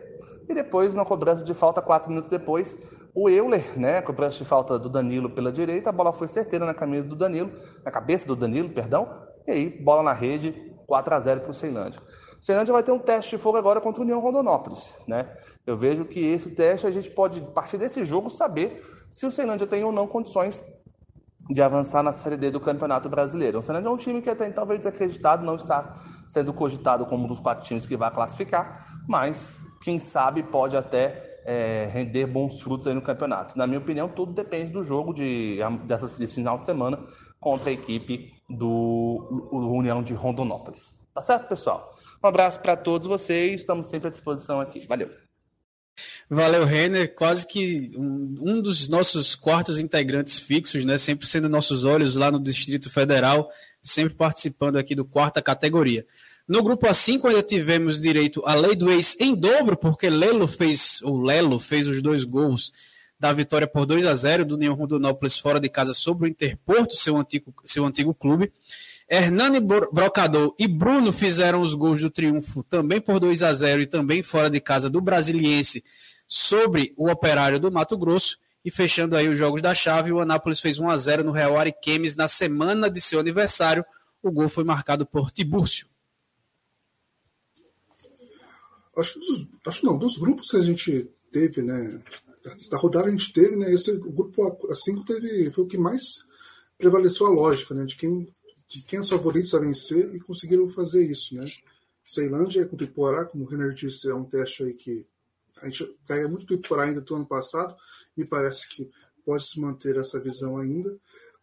E depois, na cobrança de falta, quatro minutos depois, o Euler, né, cobrança de falta do Danilo pela direita, a bola foi certeira na camisa do Danilo, na cabeça do Danilo, perdão. E aí, bola na rede, 4 a 0 para o Ceilândia. O Ceilândia vai ter um teste de fogo agora contra o União Rondonópolis, né? Eu vejo que esse teste a gente pode, a partir desse jogo, saber se o Ceilândia tem ou não condições de avançar na Série D do Campeonato Brasileiro. O Ceilândia é um time que até então veio desacreditado, não está sendo cogitado como um dos quatro times que vai classificar, mas quem sabe pode até é, render bons frutos aí no campeonato. Na minha opinião, tudo depende do jogo de, dessas, desse final de semana contra a equipe do, do União de Rondonópolis. Tá certo, pessoal? Um abraço para todos vocês, estamos sempre à disposição aqui. Valeu! Valeu, Renner. Quase que um, um, dos nossos quartos integrantes fixos, né? Sempre sendo nossos olhos lá no Distrito Federal, sempre participando aqui do quarta categoria. No grupo A5 ainda tivemos direito à lei do ex em dobro, porque Lelo fez, o Lelo fez os dois gols da vitória por 2 a 0 do União Rondonópolis fora de casa sobre o Interporto, seu antigo, seu antigo clube. Hernani Brocador e Bruno fizeram os gols do triunfo também por 2 a 0 e também fora de casa do Brasiliense sobre o Operário do Mato Grosso. E fechando aí os jogos da chave, o Anápolis fez 1 a 0 no Real Ariquemes na semana de seu aniversário. O gol foi marcado por Tibúrcio. Acho, dos, acho não, dos grupos que a gente teve, né? Da rodada a gente teve, né? Esse o grupo A5 teve, foi o que mais prevaleceu a lógica, né? De quem de quem os favoritos a vencer e conseguiram fazer isso, né? Ceilândia contra o Iporá, como o Renner disse, é um teste aí que a gente ganha muito do ainda do ano passado, me parece que pode se manter essa visão ainda.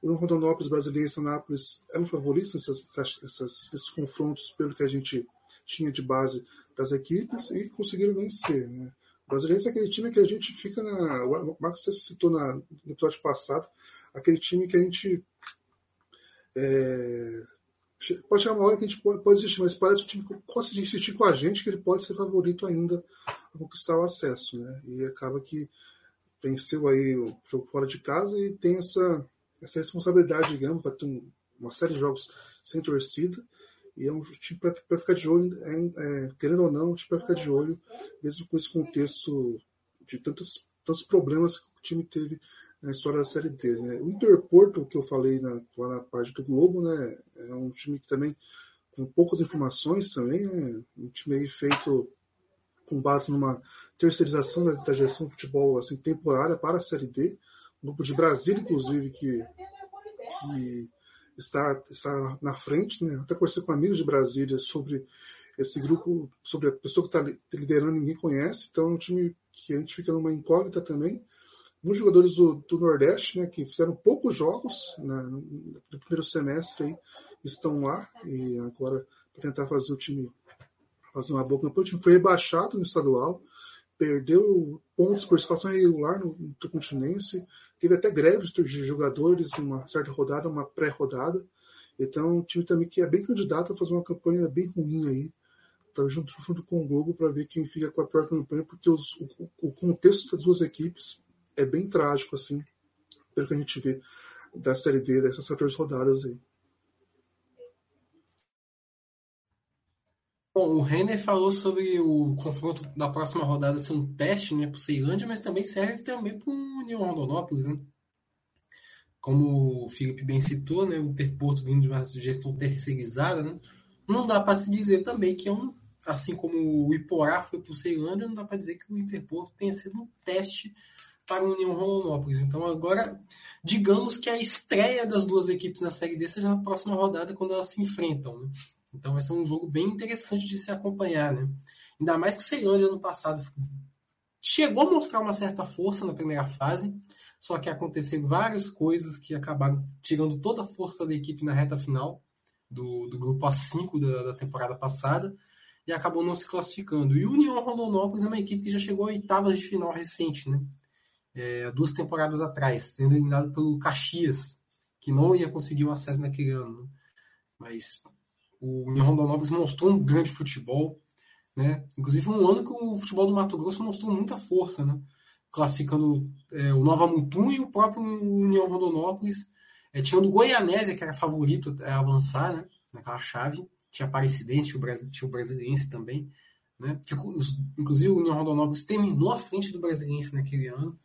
O Rondonópolis, Brasileiro e Anápolis eram favoritos nesses, nesses confrontos, pelo que a gente tinha de base das equipes, e conseguiram vencer. Né? O Brasileiro é aquele time que a gente fica na. O Marcos citou na, no episódio passado, aquele time que a gente é, pode chegar uma hora que a gente pode, pode existir, mas parece que o time gosta de insistir com a gente que ele pode ser favorito ainda a conquistar o acesso, né? E acaba que venceu aí o jogo fora de casa e tem essa, essa responsabilidade, digamos, vai ter um, uma série de jogos sem torcida e é um time para ficar de olho, é, é, querendo ou não, um time para ficar de olho, mesmo com esse contexto de tantos, tantos problemas que o time teve na história da Série D. Né? O Interporto, que eu falei na, lá na parte do Globo, né, é um time que também, com poucas informações também, né, um time aí feito com base numa terceirização da, da gestão do futebol assim, temporária para a Série D, um grupo de Brasília, inclusive, que, que está, está na frente, né? até conversei com amigos de Brasília sobre esse grupo, sobre a pessoa que está liderando, ninguém conhece, então é um time que a gente fica numa incógnita também, muitos jogadores do, do, Nordeste, né, que fizeram poucos jogos né, no primeiro semestre, aí, estão lá e agora para tentar fazer o time fazer uma boa campanha. O time foi rebaixado no estadual, perdeu pontos por situação irregular no, no teve até greves de jogadores uma certa rodada, uma pré-rodada. Então, o time também que é bem candidato a fazer uma campanha bem ruim aí, tá junto, junto com o Globo para ver quem fica com a pior campanha, porque os, o, o contexto das duas equipes é bem trágico, assim, pelo que a gente vê da Série D, dessas 14 rodadas aí. Bom, o Renner falou sobre o confronto da próxima rodada ser um teste né, para o Ceilândia, mas também serve também para o União Rondonópolis. Né? Como o Felipe bem citou, né, o Interporto vindo de uma gestão terceirizada, né? não dá para se dizer também que é um, assim como o Iporá foi para o Ceilândia, não dá para dizer que o Interporto tenha sido um teste para o União Rondonópolis. Então agora, digamos que a estreia das duas equipes na Série D seja na próxima rodada, quando elas se enfrentam. Né? Então vai ser um jogo bem interessante de se acompanhar. Né? Ainda mais que o Ceilândia ano passado chegou a mostrar uma certa força na primeira fase, só que aconteceram várias coisas que acabaram tirando toda a força da equipe na reta final do, do grupo A5 da, da temporada passada e acabou não se classificando. E o União Rondonópolis é uma equipe que já chegou a oitavas de final recente, né? É, duas temporadas atrás, sendo eliminado pelo Caxias, que não ia conseguir o acesso naquele ano. Mas o União Rondonópolis mostrou um grande futebol, né? Inclusive um ano que o futebol do Mato Grosso mostrou muita força, né? Classificando é, o Nova Mutum e o próprio União Rondonópolis. É, tinha o do Goianésia, que era favorito a avançar, né? Naquela chave. Tinha Aparecidense, tinha o, Brasil, tinha o Brasiliense também. Né? Ficou, inclusive o União Rondonópolis terminou à frente do Brasiliense naquele ano.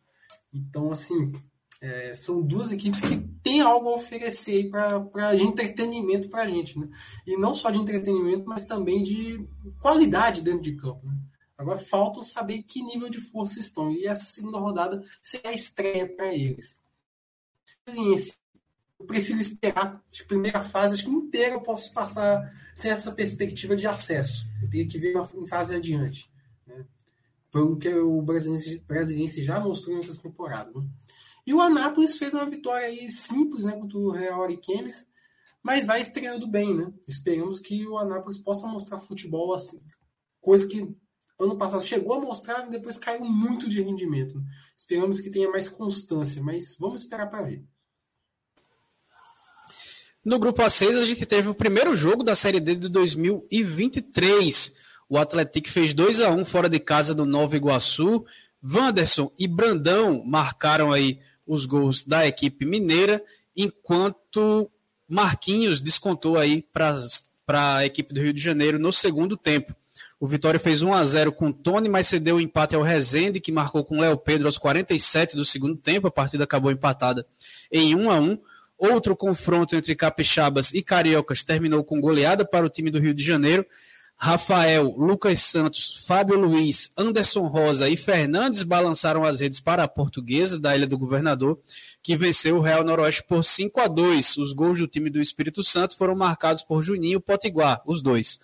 Então, assim, é, são duas equipes que têm algo a oferecer para de entretenimento para a gente. Né? E não só de entretenimento, mas também de qualidade dentro de campo. Né? Agora faltam saber que nível de força estão. E essa segunda rodada será a estreia para eles. Eu prefiro esperar a primeira fase, acho que inteira eu posso passar sem essa perspectiva de acesso. Eu tenho que ver uma fase adiante pelo que o brasileiro já mostrou em outras temporadas. Né? E o Anápolis fez uma vitória aí simples né, contra o Real Ariquemes, mas vai estreando bem, né? Esperamos que o Anápolis possa mostrar futebol assim, coisa que ano passado chegou a mostrar e depois caiu muito de rendimento. Né? Esperamos que tenha mais constância, mas vamos esperar para ver. No grupo A6, a gente teve o primeiro jogo da Série D de 2023. O Atlético fez 2 a 1 fora de casa do Nova Iguaçu. Wanderson e Brandão marcaram aí os gols da equipe mineira, enquanto Marquinhos descontou aí para a equipe do Rio de Janeiro no segundo tempo. O Vitória fez 1 a 0 com Tony, mas cedeu o empate ao Rezende, que marcou com Léo Pedro aos 47 do segundo tempo. A partida acabou empatada em 1 a 1. Outro confronto entre capixabas e cariocas terminou com goleada para o time do Rio de Janeiro. Rafael, Lucas Santos, Fábio Luiz, Anderson Rosa e Fernandes balançaram as redes para a portuguesa da Ilha do Governador, que venceu o Real Noroeste por 5 a 2. Os gols do time do Espírito Santo foram marcados por Juninho e Potiguar, os dois.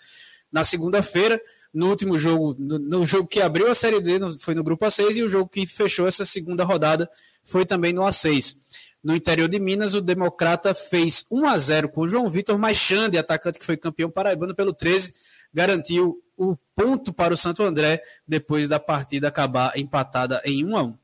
Na segunda-feira, no último jogo, no, jogo que abriu a Série D, foi no grupo A6, e o jogo que fechou essa segunda rodada foi também no A6. No interior de Minas, o Democrata fez 1 a 0 com o João Vitor, mas Xande, atacante que foi campeão paraibano pelo 13, garantiu o ponto para o Santo André depois da partida acabar empatada em 1 a 1.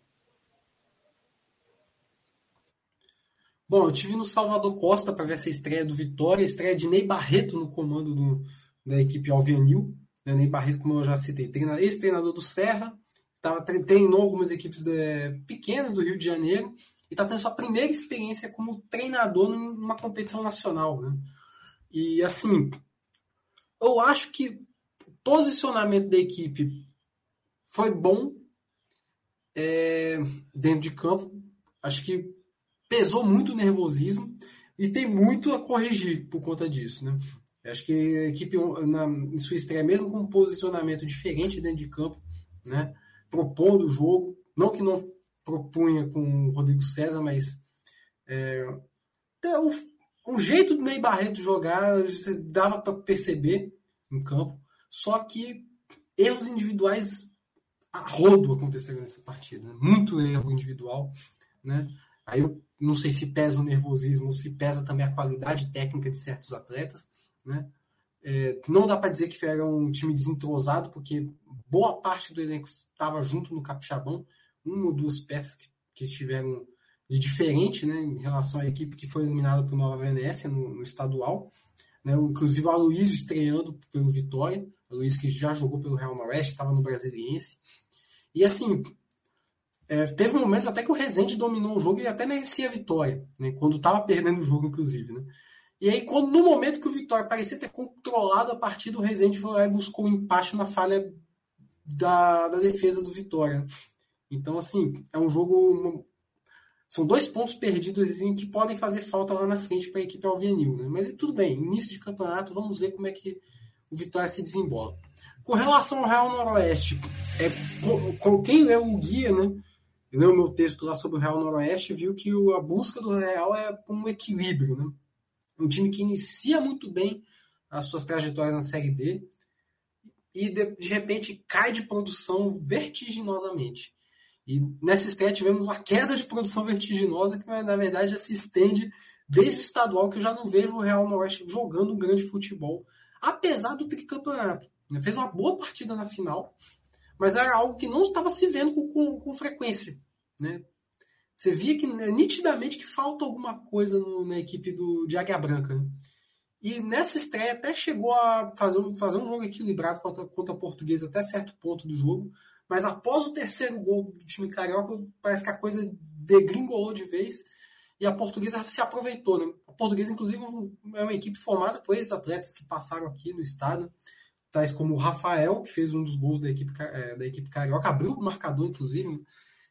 Bom, eu tive no Salvador Costa para ver essa estreia do Vitória, estreia de Ney Barreto no comando do, da equipe Alvianil. Né? Ney Barreto, como eu já citei, ex-treinador do Serra, tava, treinou algumas equipes de, pequenas do Rio de Janeiro e está tendo sua primeira experiência como treinador numa competição nacional. Né? E assim, eu acho que o posicionamento da equipe foi bom é, dentro de campo. Acho que pesou muito o nervosismo e tem muito a corrigir por conta disso. Né? Acho que a equipe, na, em sua estreia, mesmo com um posicionamento diferente dentro de campo, né, propondo o jogo, não que não propunha com o Rodrigo César, mas é, o, jeito do Ney Barreto jogar você dava para perceber em campo, só que erros individuais a rodo aconteceram nessa partida, né? muito erro individual, né? Aí eu não sei se pesa o nervosismo, se pesa também a qualidade técnica de certos atletas, né? É, não dá para dizer que era um time desentrosado, porque boa parte do elenco estava junto no Capixabão, uma ou duas peças que, que estiveram de diferente né, em relação à equipe que foi eliminada por Nova Venécia no, no estadual. Né, inclusive o Aloysio estreando pelo Vitória, Aloysio que já jogou pelo Real Noroeste, estava no Brasiliense. E assim, é, teve momentos até que o Rezende dominou o jogo e até merecia a vitória, né, quando estava perdendo o jogo, inclusive. Né. E aí, quando, no momento que o Vitória parecia ter controlado a partida, o Rezende foi lá e buscou um empate na falha da, da defesa do Vitória. Então, assim, é um jogo. São dois pontos perdidos assim, que podem fazer falta lá na frente para a equipe Alvianil. Né? Mas tudo bem, início de campeonato, vamos ver como é que o Vitória se desembola. Com relação ao Real Noroeste, é, com, com quem leu o guia, né? Leu o meu texto lá sobre o Real Noroeste, viu que o, a busca do Real é um equilíbrio. Né? Um time que inicia muito bem as suas trajetórias na Série D e de, de repente cai de produção vertiginosamente. E nessa estreia tivemos uma queda de produção vertiginosa que, na verdade, já se estende desde o estadual, que eu já não vejo o Real Noroeste jogando um grande futebol, apesar do tricampeonato. Ele fez uma boa partida na final, mas era algo que não estava se vendo com, com, com frequência. Né? Você via que né, nitidamente que falta alguma coisa no, na equipe do, de Águia Branca. Né? E nessa estreia até chegou a fazer, fazer um jogo equilibrado contra, contra a portuguesa até certo ponto do jogo, mas após o terceiro gol do time carioca, parece que a coisa degringolou de vez e a portuguesa se aproveitou. Né? A portuguesa, inclusive, é uma equipe formada por esses atletas que passaram aqui no estado, tais como o Rafael, que fez um dos gols da equipe, é, da equipe carioca, abriu o marcador, inclusive, né?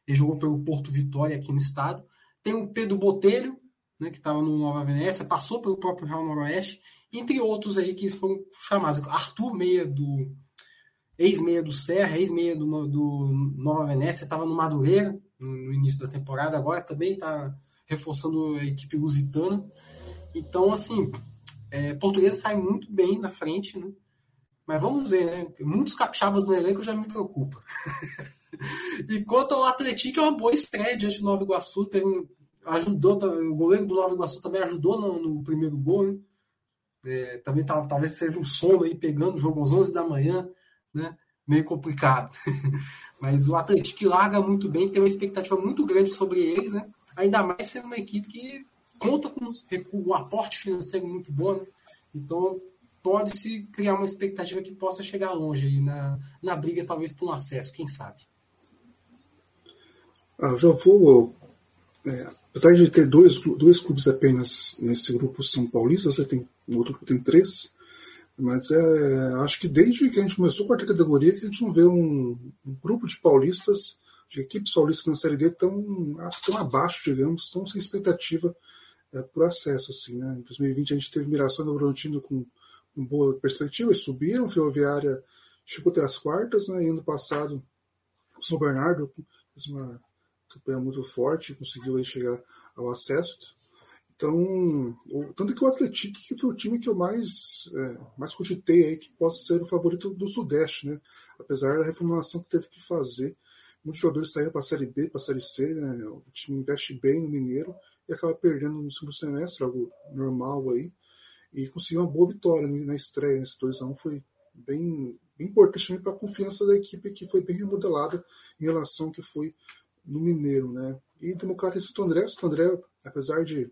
ele jogou pelo Porto Vitória aqui no estado. Tem o Pedro Botelho, né, que estava no Nova Venécia, passou pelo próprio Real Noroeste, entre outros aí que foram chamados. Arthur Meia do ex-meia do Serra, ex-meia do, do Nova Venécia, estava no Madureira no, no, início da temporada, agora também está reforçando a equipe lusitana. Então, assim, é, portuguesa sai muito bem na frente, né? Mas vamos ver, né? Muitos capixabas no elenco já me preocupa. e quanto ao Atlético, é uma boa estreia diante do Nova Iguaçu. Ajudou, o goleiro do Nova Iguaçu também ajudou no, no primeiro gol, né? É, também tá, talvez seja um sono aí pegando jogo às 11 da manhã né? Meio complicado. Mas o Atlético larga muito bem, tem uma expectativa muito grande sobre eles, né? Ainda mais sendo uma equipe que conta com um aporte financeiro muito bom, né? então pode-se criar uma expectativa que possa chegar longe aí na, na briga, talvez por um acesso, quem sabe. Ah, já vou. É, apesar de ter dois, dois clubes apenas nesse grupo São Paulista, você tem, no outro tem três, mas é, acho que desde que a gente começou com a categoria que a gente não vê um, um grupo de paulistas, de equipes paulistas na Série D tão, tão abaixo, digamos, tão sem expectativa é, por acesso. Assim, né? Em 2020 a gente teve Mirassol e Bragantino com, com boa perspectiva, eles subiram, Ferroviária chegou até as quartas, né? e ano passado o São Bernardo fez uma campanha muito forte, conseguiu aí chegar ao acesso. Então, o, tanto que o Atlético que foi o time que eu mais, é, mais cogitei aí que possa ser o favorito do Sudeste, né? Apesar da reformulação que teve que fazer. Muitos jogadores saíram para a Série B, para a Série C, né? O time investe bem no Mineiro e acaba perdendo no segundo semestre, algo normal aí. E conseguiu uma boa vitória na estreia. Esse 2x1 foi bem, bem importante para a confiança da equipe que foi bem remodelada em relação ao que foi no Mineiro, né? E Democrata e Santo André, Santo André, apesar de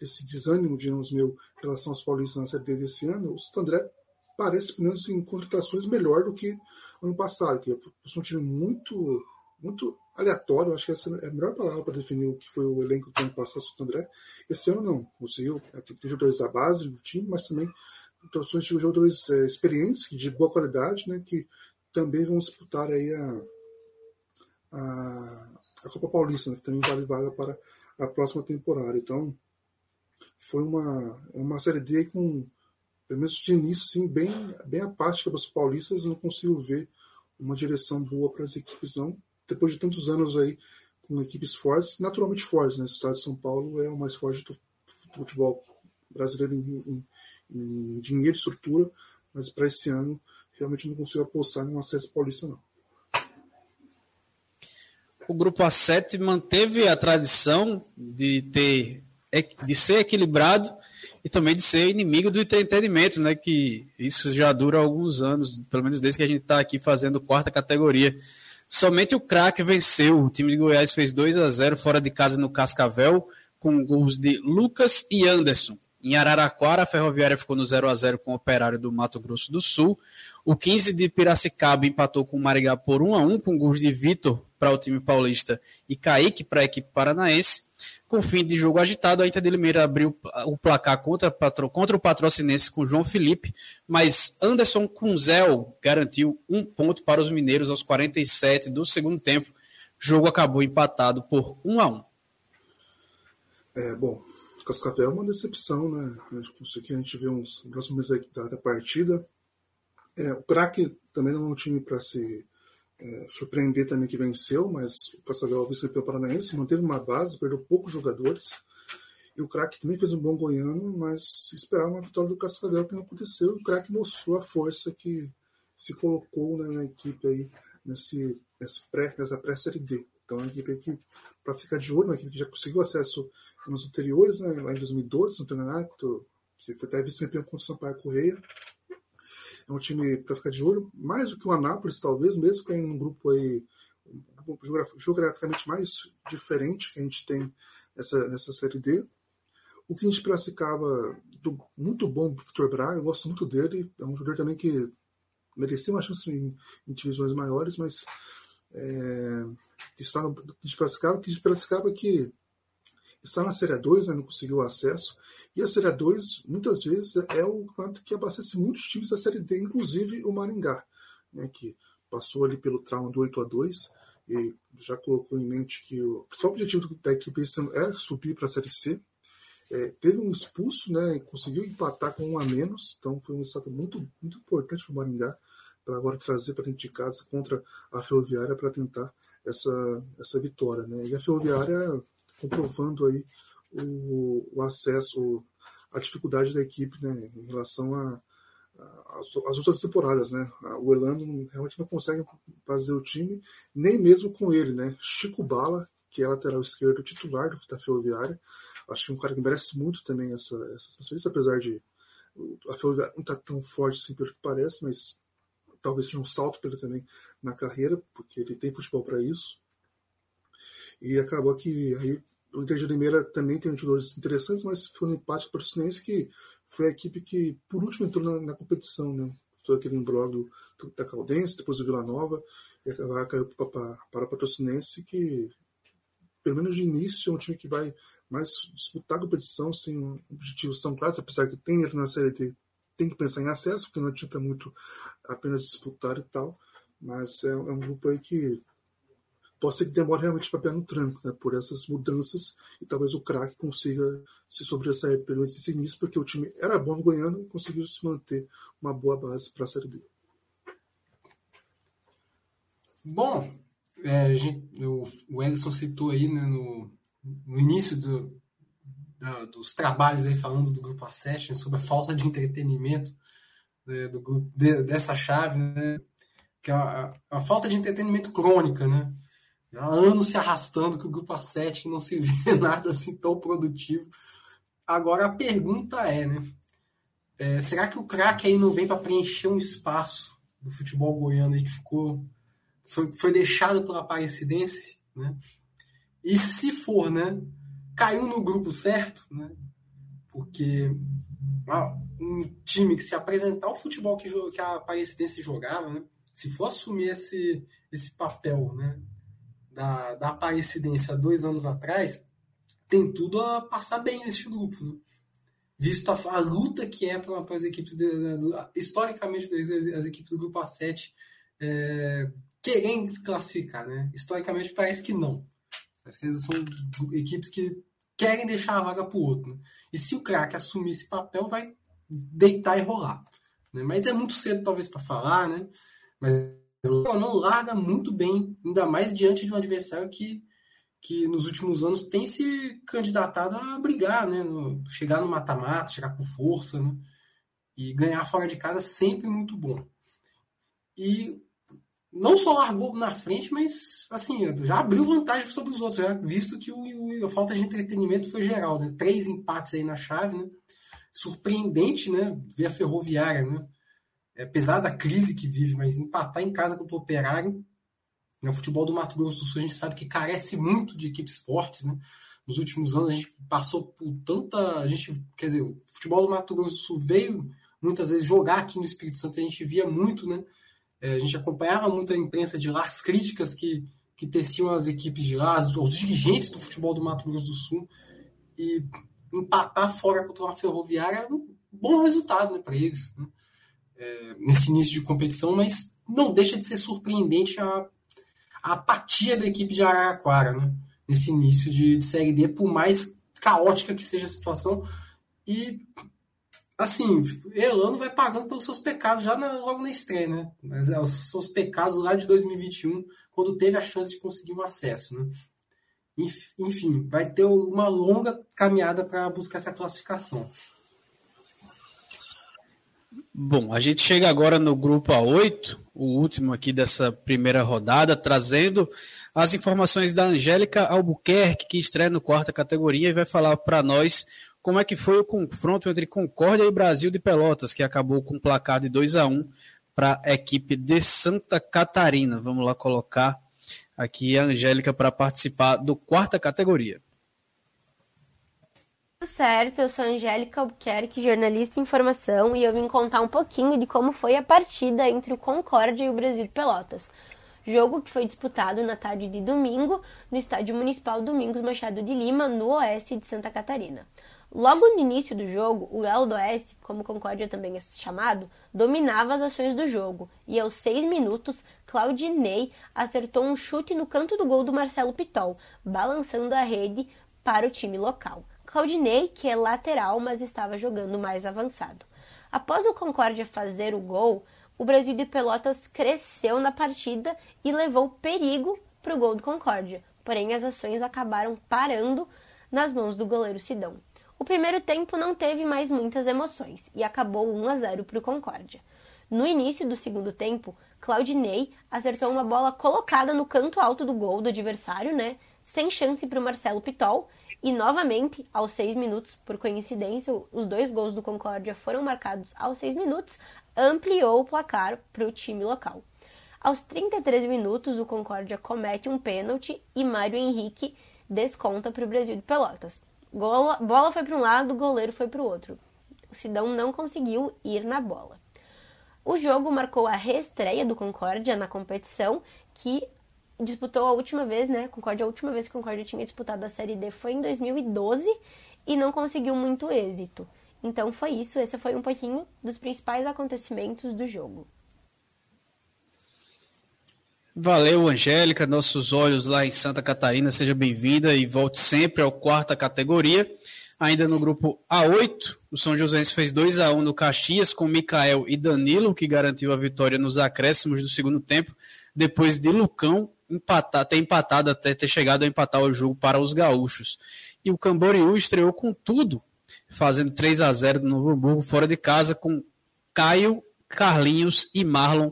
esse desânimo, digamos, meu em relação aos paulistas na Série D desse ano, o Santo André parece, pelo menos em contratações, melhor do que ano passado, que foi um time muito, muito aleatório, acho que essa é a melhor palavra para definir o que foi o elenco do ano passado do Santo André. Esse ano não, conseguiu ter jogadores da base do time, mas também contratações de jogadores é, experientes, de boa qualidade, né, que também vão disputar aí a, a, a Copa Paulista, né, que também vale vaga para a próxima temporada. Então, foi uma, uma Série D com, pelo menos de início, sim, bem, bem apática para os paulistas. Não consigo ver uma direção boa para as equipes, não. Depois de tantos anos aí com equipes fortes, naturalmente fortes, né? O estado de São Paulo é o mais forte do futebol brasileiro em, em, em dinheiro e estrutura, mas para esse ano realmente não consigo apostar em um acesso paulista, não. O grupo A7 manteve a tradição de ter de ser equilibrado e também de ser inimigo do entretenimento, né? Que isso já dura alguns anos, pelo menos desde que a gente está aqui fazendo quarta categoria. Somente o craque venceu. O time de Goiás fez 2 a 0 fora de casa no Cascavel, com gols de Lucas e Anderson. Em Araraquara, a Ferroviária ficou no 0 a 0 com o Operário do Mato Grosso do Sul. O 15 de Piracicaba empatou com o Marigá por 1 a 1 com gols de Vitor para o time paulista e Kaique para a equipe paranaense. Com fim de jogo agitado, a Inter de Limeira abriu o placar contra, contra o patrocinense com João Felipe, mas Anderson Kunzel garantiu um ponto para os mineiros aos 47 do segundo tempo. O jogo acabou empatado por 1 a 1 É, bom, Cascavel é uma decepção, né? Isso aqui a gente vê uns próximos meses da, da partida. É, o craque também não é um time para se é, surpreender também que venceu, mas o Cascavel, vice-campeão paranaense, manteve uma base, perdeu poucos jogadores. E o craque também fez um bom goiano, mas esperava uma vitória do Cascavel que não aconteceu. O craque mostrou a força que se colocou né, na equipe aí nesse, nesse pré, nessa pré-série D. Então, é uma equipe que, para ficar de olho, uma equipe que já conseguiu acesso nos anteriores, né, lá em 2012, não estou enganado, que foi até vice-campeão contra o Sampaio Correia. É um time para ficar de olho, mais do que o Anápolis, talvez, mesmo caindo num grupo aí um grupo geograficamente mais diferente que a gente tem nessa, nessa Série D. O que a gente Piracicaba, do, muito bom pro Vitor Braga, eu gosto muito dele. É um jogador também que merecia uma chance em, em divisões maiores, mas é, está no de Piracicaba, que de Piracicaba que está na Série 2, né, não conseguiu acesso. E a Série 2, muitas vezes, é o campeonato que abastece muitos times da Série D, inclusive o Maringá, né, que passou ali pelo trauma do 8 a 2 e já colocou em mente que o principal objetivo da equipe era subir para a Série C. É, teve um expulso, né, e conseguiu empatar com um a menos, então foi um resultado muito, muito importante para o Maringá, para agora trazer para dentro de casa contra a Ferroviária para tentar essa, essa vitória. Né? E a Ferroviária comprovando aí o, o acesso, a dificuldade da equipe né, em relação as outras temporadas, né? O Elano realmente não consegue fazer o time, nem mesmo com ele, né? Chico Bala, que é lateral esquerdo titular da Ferroviária, acho que é um cara que merece muito também essa, essa transferência, apesar de a Ferroviária não estar tá tão forte assim pelo que parece, mas talvez seja um salto para ele também na carreira, porque ele tem futebol para isso. E acabou que aí o Inter de Limeira também tem jogadores interessantes, mas foi um empate para o Patrocinense que foi a equipe que por último entrou na, na competição, né? Todo aquele imbróglio da Caldense, depois do Vila Nova, e agora caiu para, o Patrocinense, que pelo menos de início é um time que vai mais disputar a competição sem objetivos tão claros, apesar que tem na Série D, tem que pensar em acesso, porque não adianta muito apenas disputar e tal, mas é, é um grupo aí que pode ser que demore realmente para pé no tranco, né, por essas mudanças, e talvez o craque consiga se sobressair pelo esse início, porque o time era bom Goiano e conseguiu se manter uma boa base para a Série B. Bom, é, gente, o, o Ellison citou aí né, no, no início do, da, dos trabalhos aí falando do grupo A7 sobre a falta de entretenimento né, do de, dessa chave, né, que é a, a, falta de entretenimento crônica, né? Há anos se arrastando que o grupo A7 não se vê nada assim tão produtivo. Agora a pergunta é, né? É, será que o craque aí não vem para preencher um espaço do futebol goiano aí que ficou foi, foi deixado pela Aparecidense, né? E se for, né? Caiu no grupo certo, né? Porque um time que se apresentar o futebol que, que a Aparecidense jogava, né? Se for assumir esse, esse papel, né? Da, da Aparecidense há dois anos atrás, tem tudo a passar bem neste grupo, né? Visto a, a luta que é para as equipes, de, de, de, historicamente, as, equipes do grupo A7 é, querem se classificar, né? Historicamente parece que não. Parece que são equipes que querem deixar a vaga para o outro. Né? E se o craque assumir esse papel, vai deitar e rolar. Né? Mas é muito cedo, talvez, para falar, né? Mas não larga muito bem, ainda mais diante de um adversário que, que nos últimos anos tem se candidatado a brigar, né? No, chegar no mata-mata, chegar com força, né? E ganhar fora de casa sempre muito bom. E não só largou na frente, mas assim, já abriu vantagem sobre os outros, já visto que o, o, a falta de entretenimento foi geral, né? Três empates aí na chave, né? Surpreendente, né? Ver a ferroviária, né? É, apesar da crise que vive, mas empatar em casa contra o operário. No futebol do Mato Grosso do Sul, a gente sabe que carece muito de equipes fortes, né? Nos últimos anos a gente passou por tanta. A gente, quer dizer, o futebol do Mato Grosso do Sul veio muitas vezes jogar aqui no Espírito Santo, a gente via muito, né? É, a gente acompanhava muito a imprensa de lá, as críticas que, que teciam as equipes de lá, os dirigentes do futebol do Mato Grosso do Sul. E empatar fora contra uma ferroviária é um bom resultado né, para eles, né? É, nesse início de competição, mas não deixa de ser surpreendente a, a apatia da equipe de Araraquara né? nesse início de, de Série D, por mais caótica que seja a situação. E assim, Elano vai pagando pelos seus pecados já na, logo na estreia, né? Mas é, os seus pecados lá de 2021, quando teve a chance de conseguir um acesso, né? Enfim, vai ter uma longa caminhada para buscar essa classificação. Bom, a gente chega agora no grupo A8, o último aqui dessa primeira rodada, trazendo as informações da Angélica Albuquerque, que estreia no quarta categoria e vai falar para nós como é que foi o confronto entre Concórdia e Brasil de Pelotas, que acabou com um placar de 2 a 1 para a equipe de Santa Catarina. Vamos lá colocar aqui a Angélica para participar do quarta categoria. Certo, eu sou Angélica Albuquerque, jornalista em informação, e eu vim contar um pouquinho de como foi a partida entre o Concórdia e o Brasil de Pelotas. Jogo que foi disputado na tarde de domingo no Estádio Municipal Domingos Machado de Lima, no oeste de Santa Catarina. Logo no início do jogo, o Galo do Oeste, como Concórdia também é chamado, dominava as ações do jogo e aos seis minutos, Claudinei acertou um chute no canto do gol do Marcelo Pitol, balançando a rede para o time local. Claudinei, que é lateral, mas estava jogando mais avançado. Após o Concórdia fazer o gol, o Brasil de Pelotas cresceu na partida e levou perigo para o gol do Concórdia, porém as ações acabaram parando nas mãos do goleiro Sidão. O primeiro tempo não teve mais muitas emoções e acabou 1 a 0 para o Concórdia. No início do segundo tempo, Claudinei acertou uma bola colocada no canto alto do gol do adversário, né? Sem chance para o Marcelo Pitol. E novamente, aos seis minutos, por coincidência, os dois gols do Concórdia foram marcados aos seis minutos, ampliou o placar para o time local. Aos 33 minutos, o Concórdia comete um pênalti e Mário Henrique desconta para o Brasil de Pelotas. Gola, bola foi para um lado, goleiro foi para o outro. O Sidão não conseguiu ir na bola. O jogo marcou a reestreia do Concórdia na competição, que disputou a última vez, né? Concórdia, a última vez que Concórdia tinha disputado a Série D foi em 2012 e não conseguiu muito êxito. Então foi isso, esse foi um pouquinho dos principais acontecimentos do jogo. Valeu, Angélica, nossos olhos lá em Santa Catarina, seja bem-vinda e volte sempre ao quarta categoria. Ainda no grupo A8, o São José fez 2 a 1 no Caxias com Mikael e Danilo, que garantiu a vitória nos acréscimos do segundo tempo, depois de Lucão empatar, ter empatado até ter chegado a empatar o jogo para os gaúchos. E o Camboriú estreou com tudo, fazendo 3 a 0 no Novo Hamburgo fora de casa com Caio, Carlinhos e Marlon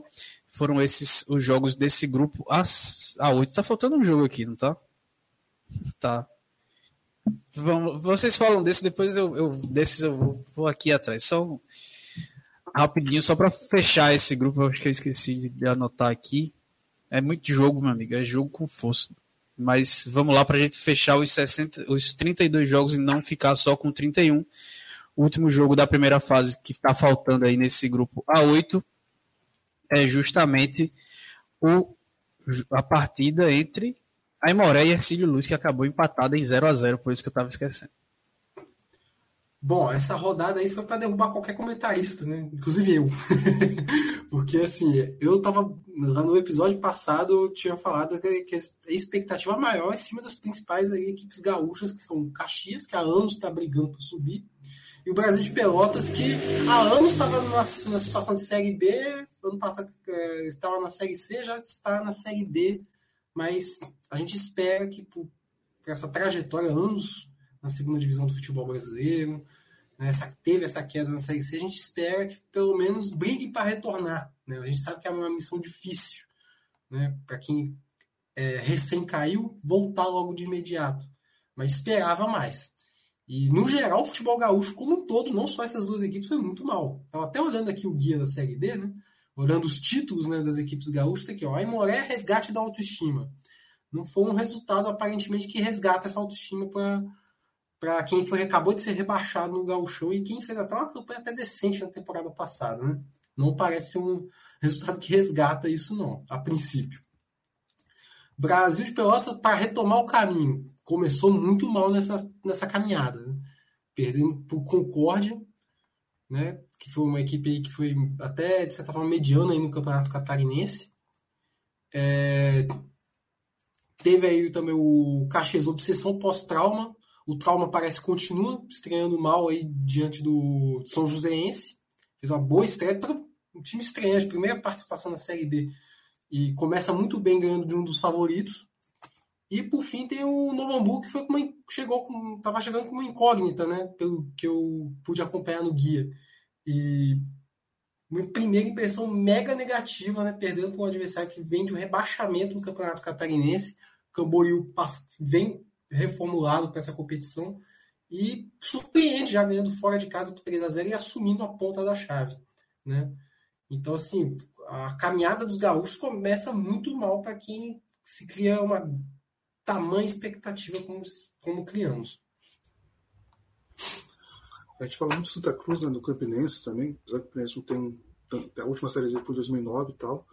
foram esses os jogos desse grupo a, a 8. Tá faltando um jogo aqui, não tá? Tá. Vocês falam desse, depois eu, eu desses eu vou, vou aqui atrás. Só um, rapidinho, só para fechar esse grupo, acho que eu esqueci de anotar aqui. É muito jogo, meu amigo, é jogo com força. Mas vamos lá para a gente fechar os, 60, os 32 jogos e não ficar só com 31. O último jogo da primeira fase que está faltando aí nesse grupo A8 é justamente o, a partida entre Aimoré e Ercílio Luz, que acabou empatada em 0 a 0 por isso que eu estava esquecendo. Bom, essa rodada aí foi para derrubar qualquer comentarista, né? Inclusive eu. Porque, assim, eu tava. No episódio passado, eu tinha falado que, a expectativa maior é em cima das principais aí, equipes gaúchas, que são Caxias, que há anos está brigando para subir, e o Brasil de Pelotas, que há anos estava na, situação de Série B, ano passado é, estava na Série C, já está na Série D, mas a gente espera que por essa trajetória, anos na segunda divisão do futebol brasileiro, né, essa, teve essa queda na Série C, a gente espera que pelo menos brigue para retornar. Né? A gente sabe que é uma missão difícil né, para quem é, recém caiu, voltar logo de imediato, mas esperava mais. E, no geral, o futebol gaúcho como um todo, não só essas duas equipes, foi muito mal. Estava até olhando aqui o guia da Série D, né? olhando os títulos né, das equipes gaúchas, tá aqui, ó, Aimoré, resgate da autoestima. Não foi um resultado, aparentemente, que resgata essa autoestima para quem foi, acabou de ser rebaixado no gauchão e quem fez até uma campanha até decente na temporada passada. Né? Não parece um resultado que resgata isso, não, a princípio. Brasil de Pelotas, para retomar o caminho, começou muito mal nessa, nessa caminhada. Né? Perdendo por Concórdia, né? que foi uma equipe que foi até, de certa forma, mediana aí no Campeonato Catarinense. É... Teve aí também o Caxias Obsessão pós-trauma. O trauma parece que continua estreando mal aí diante do São Joséense. Fez uma boa estreia. Um time estreante, primeira participação na Série D. E começa muito bem ganhando de um dos favoritos. E por fim tem o Novo Hamburgo, que foi como chegou com, tava chegando com uma incógnita, né? Pelo que eu pude acompanhar no guia. E uma primeira impressão mega negativa, né? Perdendo para um adversário que vem de um rebaixamento no Campeonato Catarinense. O Camboriú vem reformulado para essa competição e surpreende já ganhando fora de casa por 3 a 0 e assumindo a ponta da chave, né? Então assim, a caminhada dos gaúchos começa muito mal para quem se cria uma tamanha expectativa como, como criamos. A gente fala muito de Santa Cruz, né, do Campinense também, o Campinense não tem, a última série D foi em 2009 e tal,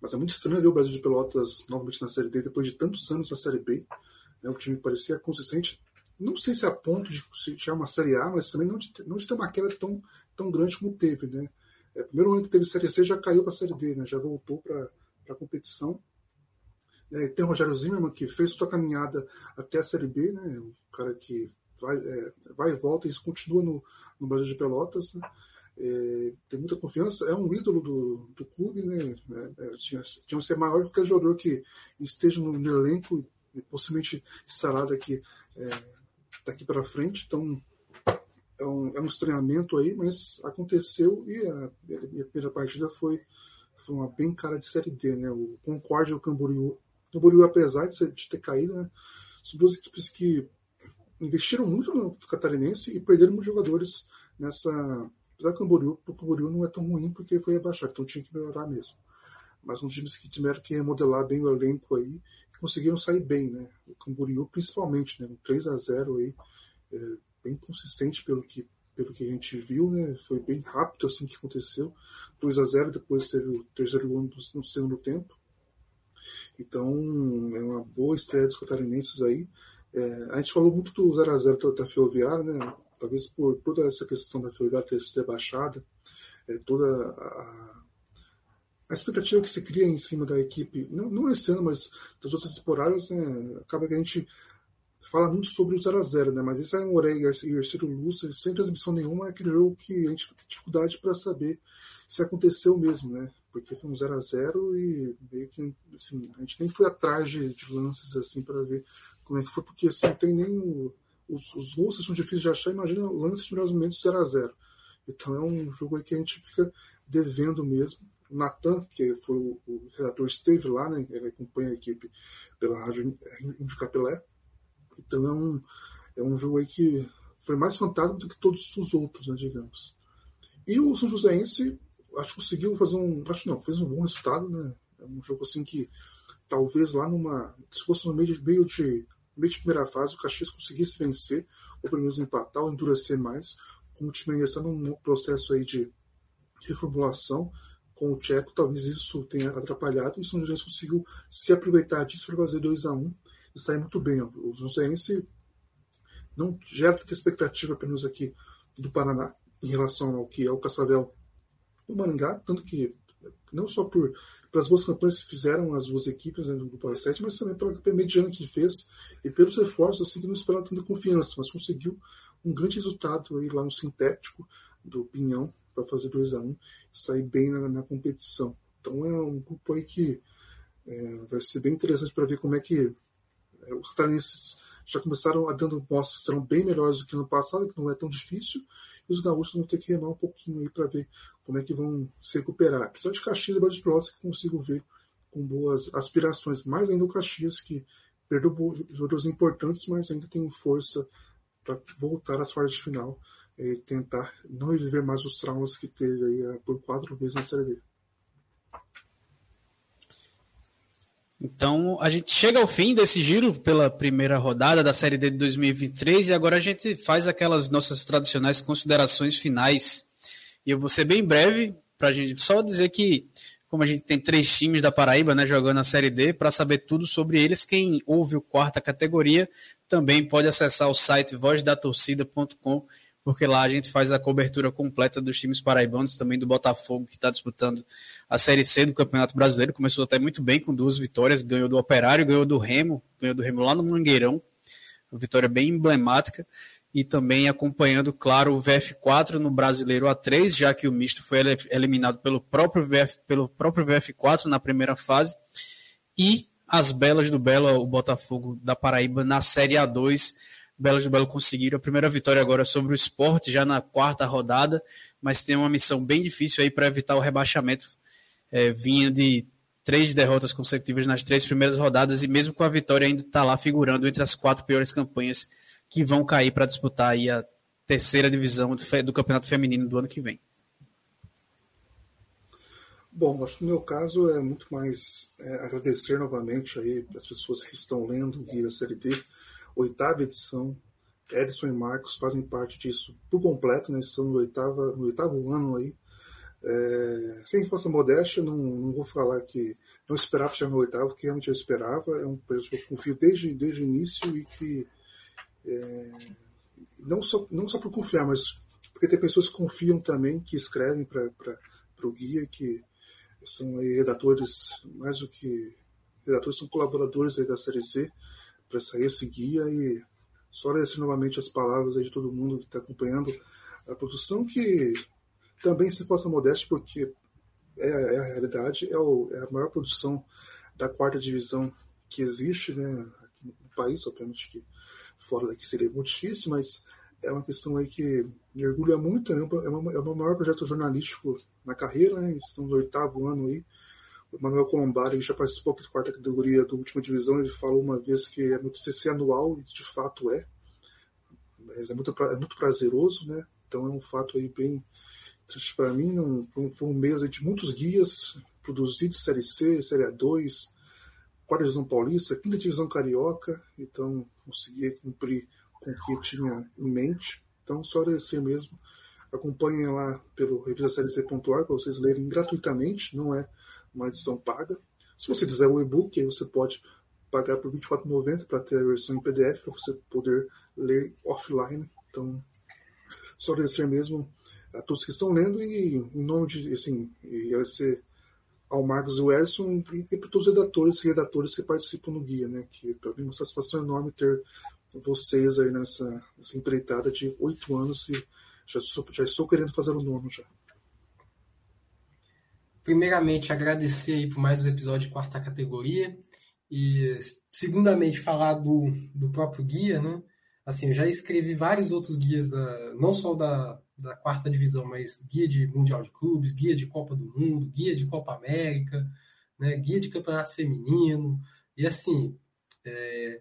mas é muito estranho ver o Brasil de Pelotas novamente na série D depois de tantos anos na série B. Né, o time parecia consistente, não sei se é a ponto de se uma série A, mas também não de, não de ter uma queda tão, tão grande como teve, né? É, primeiro ano que teve série C já caiu para a série D, né? Já voltou para a competição. É, tem o Rogério Zimmermann que fez sua caminhada até a série B, né? Um cara que vai, é, vai e volta e continua no, no Brasil de Pelotas. Né? É, tem muita confiança, é um ídolo do, do clube, né? É, é tinha, tinha que ser maior que qualquer jogador que esteja no, no elenco possivelmente estará daqui, é, daqui para frente. Então, é um, é um estranhamento aí, mas aconteceu e a, a primeira partida foi, foi uma bem cara de Série D, né? O Concórdia e o Camboriú. Camboriú, apesar de, de ter caído, né? São duas equipes que investiram muito no catarinense e perderam muitos jogadores nessa. Apesar que o Camboriú, o Camboriú não é tão ruim porque foi abaixado, então tinha que melhorar mesmo. Mas uns times que tiveram que remodelar bem o elenco aí, conseguiram sair bem, né? O Camboriú principalmente, né? Um 3 a 0 aí, é, bem consistente pelo que pelo que a gente viu, né? Foi bem rápido assim que aconteceu. 2 a 0 depois teve o terceiro gol no segundo tempo. Então, é uma boa estreia dos catarinenses aí. É, a gente falou muito do 0 a 0 da Ferroviária, né? Talvez por toda essa questão da Ferroviária ter sido rebaixada, é, toda a, a, expectativa que se cria em cima da equipe, não, não esse ano, mas das outras temporadas, né? acaba que a gente fala muito sobre o 0x0, né? Mas esse é um Oreia e o Ciro Lúcio, sem transmissão nenhuma, é aquele jogo que a gente tem dificuldade para saber se aconteceu mesmo, né? Porque foi um 0 a 0 e meio que assim, a gente nem foi atrás de, de lances assim para ver como é que foi, porque assim, não tem nem o, os, os gols são difíceis de achar, imagina lances de melhores momentos 0 a 0 Então é um jogo aí que a gente fica devendo mesmo. O Natan, que foi o, o redator, esteve lá, né? Ele acompanha a equipe pela rádio Índio Capelé então é um, é um jogo aí que foi mais fantasma do que todos os outros, né, digamos. E o São Joséense, acho que conseguiu fazer um. Acho não, fez um bom resultado, né? É um jogo assim que talvez lá numa. Se fosse no meio de, meio de, meio de primeira fase, o Caxias conseguisse vencer, ou pelo menos empatar, ou endurecer mais, como o time ainda está num processo aí de reformulação com o Tcheco, talvez isso tenha atrapalhado, e o São José conseguiu se aproveitar disso para fazer 2 a 1 um, e sair muito bem. O Joseense não gera tanta expectativa apenas aqui do Paraná em relação ao que é o Caçavel o Maringá, tanto que não só por pelas boas campanhas que fizeram as duas equipes né, do Grupo A7, mas também pela campanha mediana que fez e pelos reforços, assim, que não esperava tanta confiança, mas conseguiu um grande resultado aí lá no sintético do Pinhão para fazer 2 a 1 um, e sair bem na, na, competição. Então é um grupo aí que é, vai ser bem interessante para ver como é que é, os catarinenses já começaram a dando mostras serão bem melhores do que no passado, que não é tão difícil, e os gaúchos vão ter que remar um pouquinho aí para ver como é que vão se recuperar. Principalmente Caxias e Brasil Pelotas que consigo ver com boas aspirações, mais ainda o Caxias que perdeu jogadores importantes, mas ainda tem força para voltar às fases de final e tentar não reviver mais os traumas que teve aí por quatro vezes na Série D. Então, a gente chega ao fim desse giro pela primeira rodada da Série D de 2023 e agora a gente faz aquelas nossas tradicionais considerações finais. E eu vou ser bem breve para gente só dizer que, como a gente tem três times da Paraíba né, jogando a Série D, para saber tudo sobre eles, quem ouve o quarta categoria também pode acessar o site vozdatorcida.com porque lá a gente faz a cobertura completa dos times paraibanos, também do Botafogo, que está disputando a Série C do Campeonato Brasileiro. Começou até muito bem com duas vitórias, ganhou do Operário, ganhou do Remo, ganhou do Remo lá no Mangueirão, uma vitória bem emblemática. E também acompanhando, claro, o VF4 no Brasileiro A3, já que o misto foi eliminado pelo próprio, VF, pelo próprio VF4 na primeira fase. E as belas do Belo, o Botafogo da Paraíba, na Série A2 Belas do Belo conseguiram a primeira vitória agora sobre o esporte, já na quarta rodada, mas tem uma missão bem difícil aí para evitar o rebaixamento. É, vinha de três derrotas consecutivas nas três primeiras rodadas e mesmo com a vitória ainda está lá figurando entre as quatro piores campanhas que vão cair para disputar aí a terceira divisão do, do Campeonato Feminino do ano que vem. Bom, acho que no meu caso é muito mais é, agradecer novamente aí as pessoas que estão lendo o Guia D oitava edição. Edson e Marcos fazem parte disso por completo, né? No, oitava, no oitavo ano aí. É, sem força modéstia, não, não vou falar que não esperava chegar no oitavo, porque realmente eu esperava. É um projeto que eu confio desde, desde o início e que é, não, só, não só por confiar, mas porque tem pessoas que confiam também, que escrevem para o guia, que são aí redatores, mais do que redatores, são colaboradores aí da Série C para sair esse guia e só agradecer novamente as palavras de todo mundo que está acompanhando a produção, que também se faça modéstia, porque é, é, a realidade, é, o, é, a maior produção da quarta divisão que existe né, aqui no país, obviamente que fora daqui seria muito difícil, mas é uma questão aí que me orgulha muito, né, é, uma, é o meu maior projeto jornalístico na carreira, né, estamos no oitavo ano aí, Manuel Colombari, já participou da quarta categoria da última divisão, ele falou uma vez que é no TCC anual, e de fato é. Mas é muito, é muito prazeroso, né? Então é um fato aí bem triste para mim. Um, foi um mês de muitos guias produzidos, Série C, Série A2, quarta divisão paulista, quinta divisão carioca, então consegui cumprir com o que tinha em mente. Então, só agradecer mesmo. Acompanhem lá pelo revistaseriec.org para vocês lerem gratuitamente, não é uma edição paga. Se você quiser o e-book, você pode pagar por R$ 24,90 para ter a versão em PDF, para você poder ler offline. Então, só agradecer mesmo a todos que estão lendo e em nome de, assim, agradecer ao Marcos e o Erson e, e para todos os redatores e redatores que participam no guia, né? Que para mim é uma satisfação enorme ter vocês aí nessa, nessa empreitada de oito anos e já, sou, já estou querendo fazer o nono já. Primeiramente, agradecer aí por mais um episódio de quarta categoria e, segundamente, falar do, do próprio guia, né? Assim, eu já escrevi vários outros guias, da, não só da, da quarta divisão, mas guia de Mundial de Clubes, guia de Copa do Mundo, guia de Copa América, né, guia de Campeonato Feminino, e assim, é,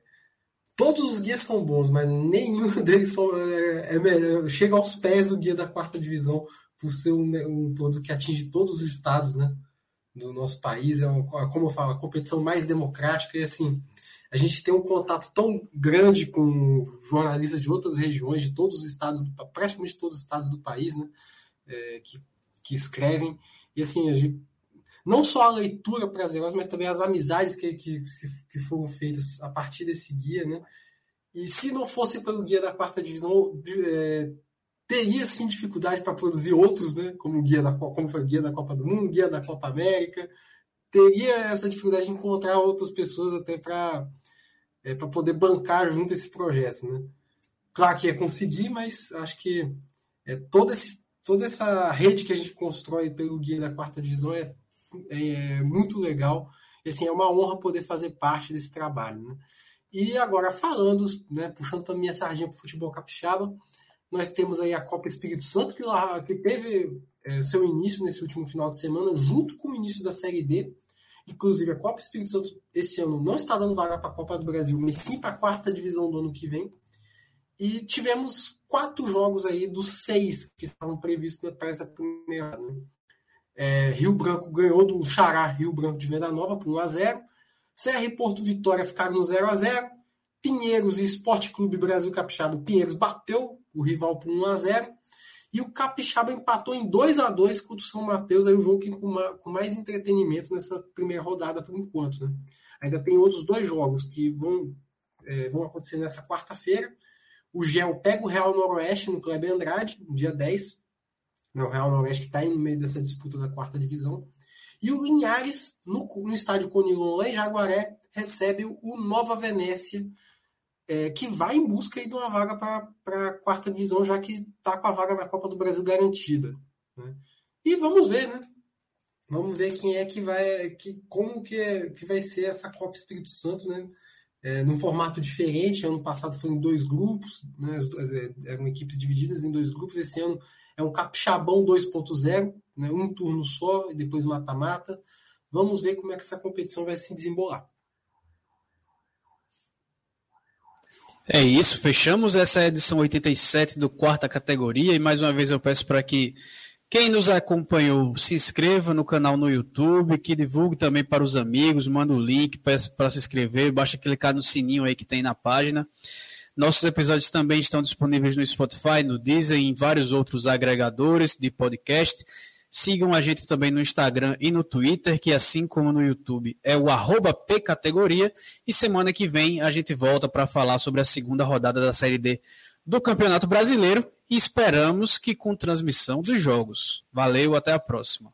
todos os guias são bons, mas nenhum deles são, é, é melhor, chega aos pés do guia da quarta divisão por ser um, um produto que atinge todos os estados, né, do nosso país, é uma, como eu falo, a competição mais democrática e assim, a gente tem um contato tão grande com jornalistas de outras regiões, de todos os estados, do, praticamente todos os estados do país, né, é, que, que escrevem. E assim, gente, não só a leitura prazerosa, mas também as amizades que, que, que foram feitas a partir desse guia, né? E se não fosse pelo guia da quarta divisão, é, teria sim dificuldade para produzir outros, né? Como guia da como foi guia da Copa do Mundo, guia da Copa América, teria essa dificuldade de encontrar outras pessoas até para é, para poder bancar junto esse projeto, né? Claro que é conseguir, mas acho que é, todo esse, toda essa rede que a gente constrói pelo guia da quarta divisão é, é muito legal. E, assim, é uma honra poder fazer parte desse trabalho, né? E agora falando, né, puxando para minha sardinha para o futebol capixaba, nós temos aí a Copa Espírito Santo que, lá, que teve é, seu início nesse último final de semana, junto com o início da Série D. Inclusive, a Copa Espírito Santo esse ano não está dando vaga para a Copa do Brasil, mas sim para a quarta divisão do ano que vem. E tivemos quatro jogos aí dos seis que estavam previstos para essa primeira. Né? É, Rio Branco ganhou do Xará Rio Branco de Venda Nova por 1x0. Serra e Porto Vitória ficaram no 0x0. Pinheiros e Esporte Clube Brasil Capixaba. Pinheiros bateu o rival por 1x0. E o Capixaba empatou em 2 a 2 contra o São Mateus, aí o jogo que com, com mais entretenimento nessa primeira rodada por enquanto. Né? Ainda tem outros dois jogos que vão, é, vão acontecer nessa quarta-feira. O Gel pega o Real Noroeste no Clube Andrade, no dia 10. Né, o Real Noroeste que está no meio dessa disputa da quarta divisão. E o Linhares, no, no estádio Conilon, lá em Jaguaré, recebe o Nova Venécia é, que vai em busca de uma vaga para a quarta divisão, já que está com a vaga na Copa do Brasil garantida. Né? E vamos ver, né? Vamos ver quem é que vai, que, como que, é, que vai ser essa Copa Espírito Santo, né? É, num formato diferente. Ano passado foi em dois grupos, né? É, eram equipes divididas em dois grupos. Esse ano é um capixabão 2.0, né? um turno só e depois mata-mata. Vamos ver como é que essa competição vai se desembolar. É isso, fechamos essa edição 87 do quarta categoria e mais uma vez eu peço para que quem nos acompanhou se inscreva no canal no YouTube, que divulgue também para os amigos, manda o link para se inscrever, basta clicar no sininho aí que tem na página. Nossos episódios também estão disponíveis no Spotify, no Deezer e em vários outros agregadores de podcast. Sigam a gente também no Instagram e no Twitter, que assim como no YouTube é o arroba pcategoria. E semana que vem a gente volta para falar sobre a segunda rodada da Série D do Campeonato Brasileiro e esperamos que com transmissão dos jogos. Valeu, até a próxima.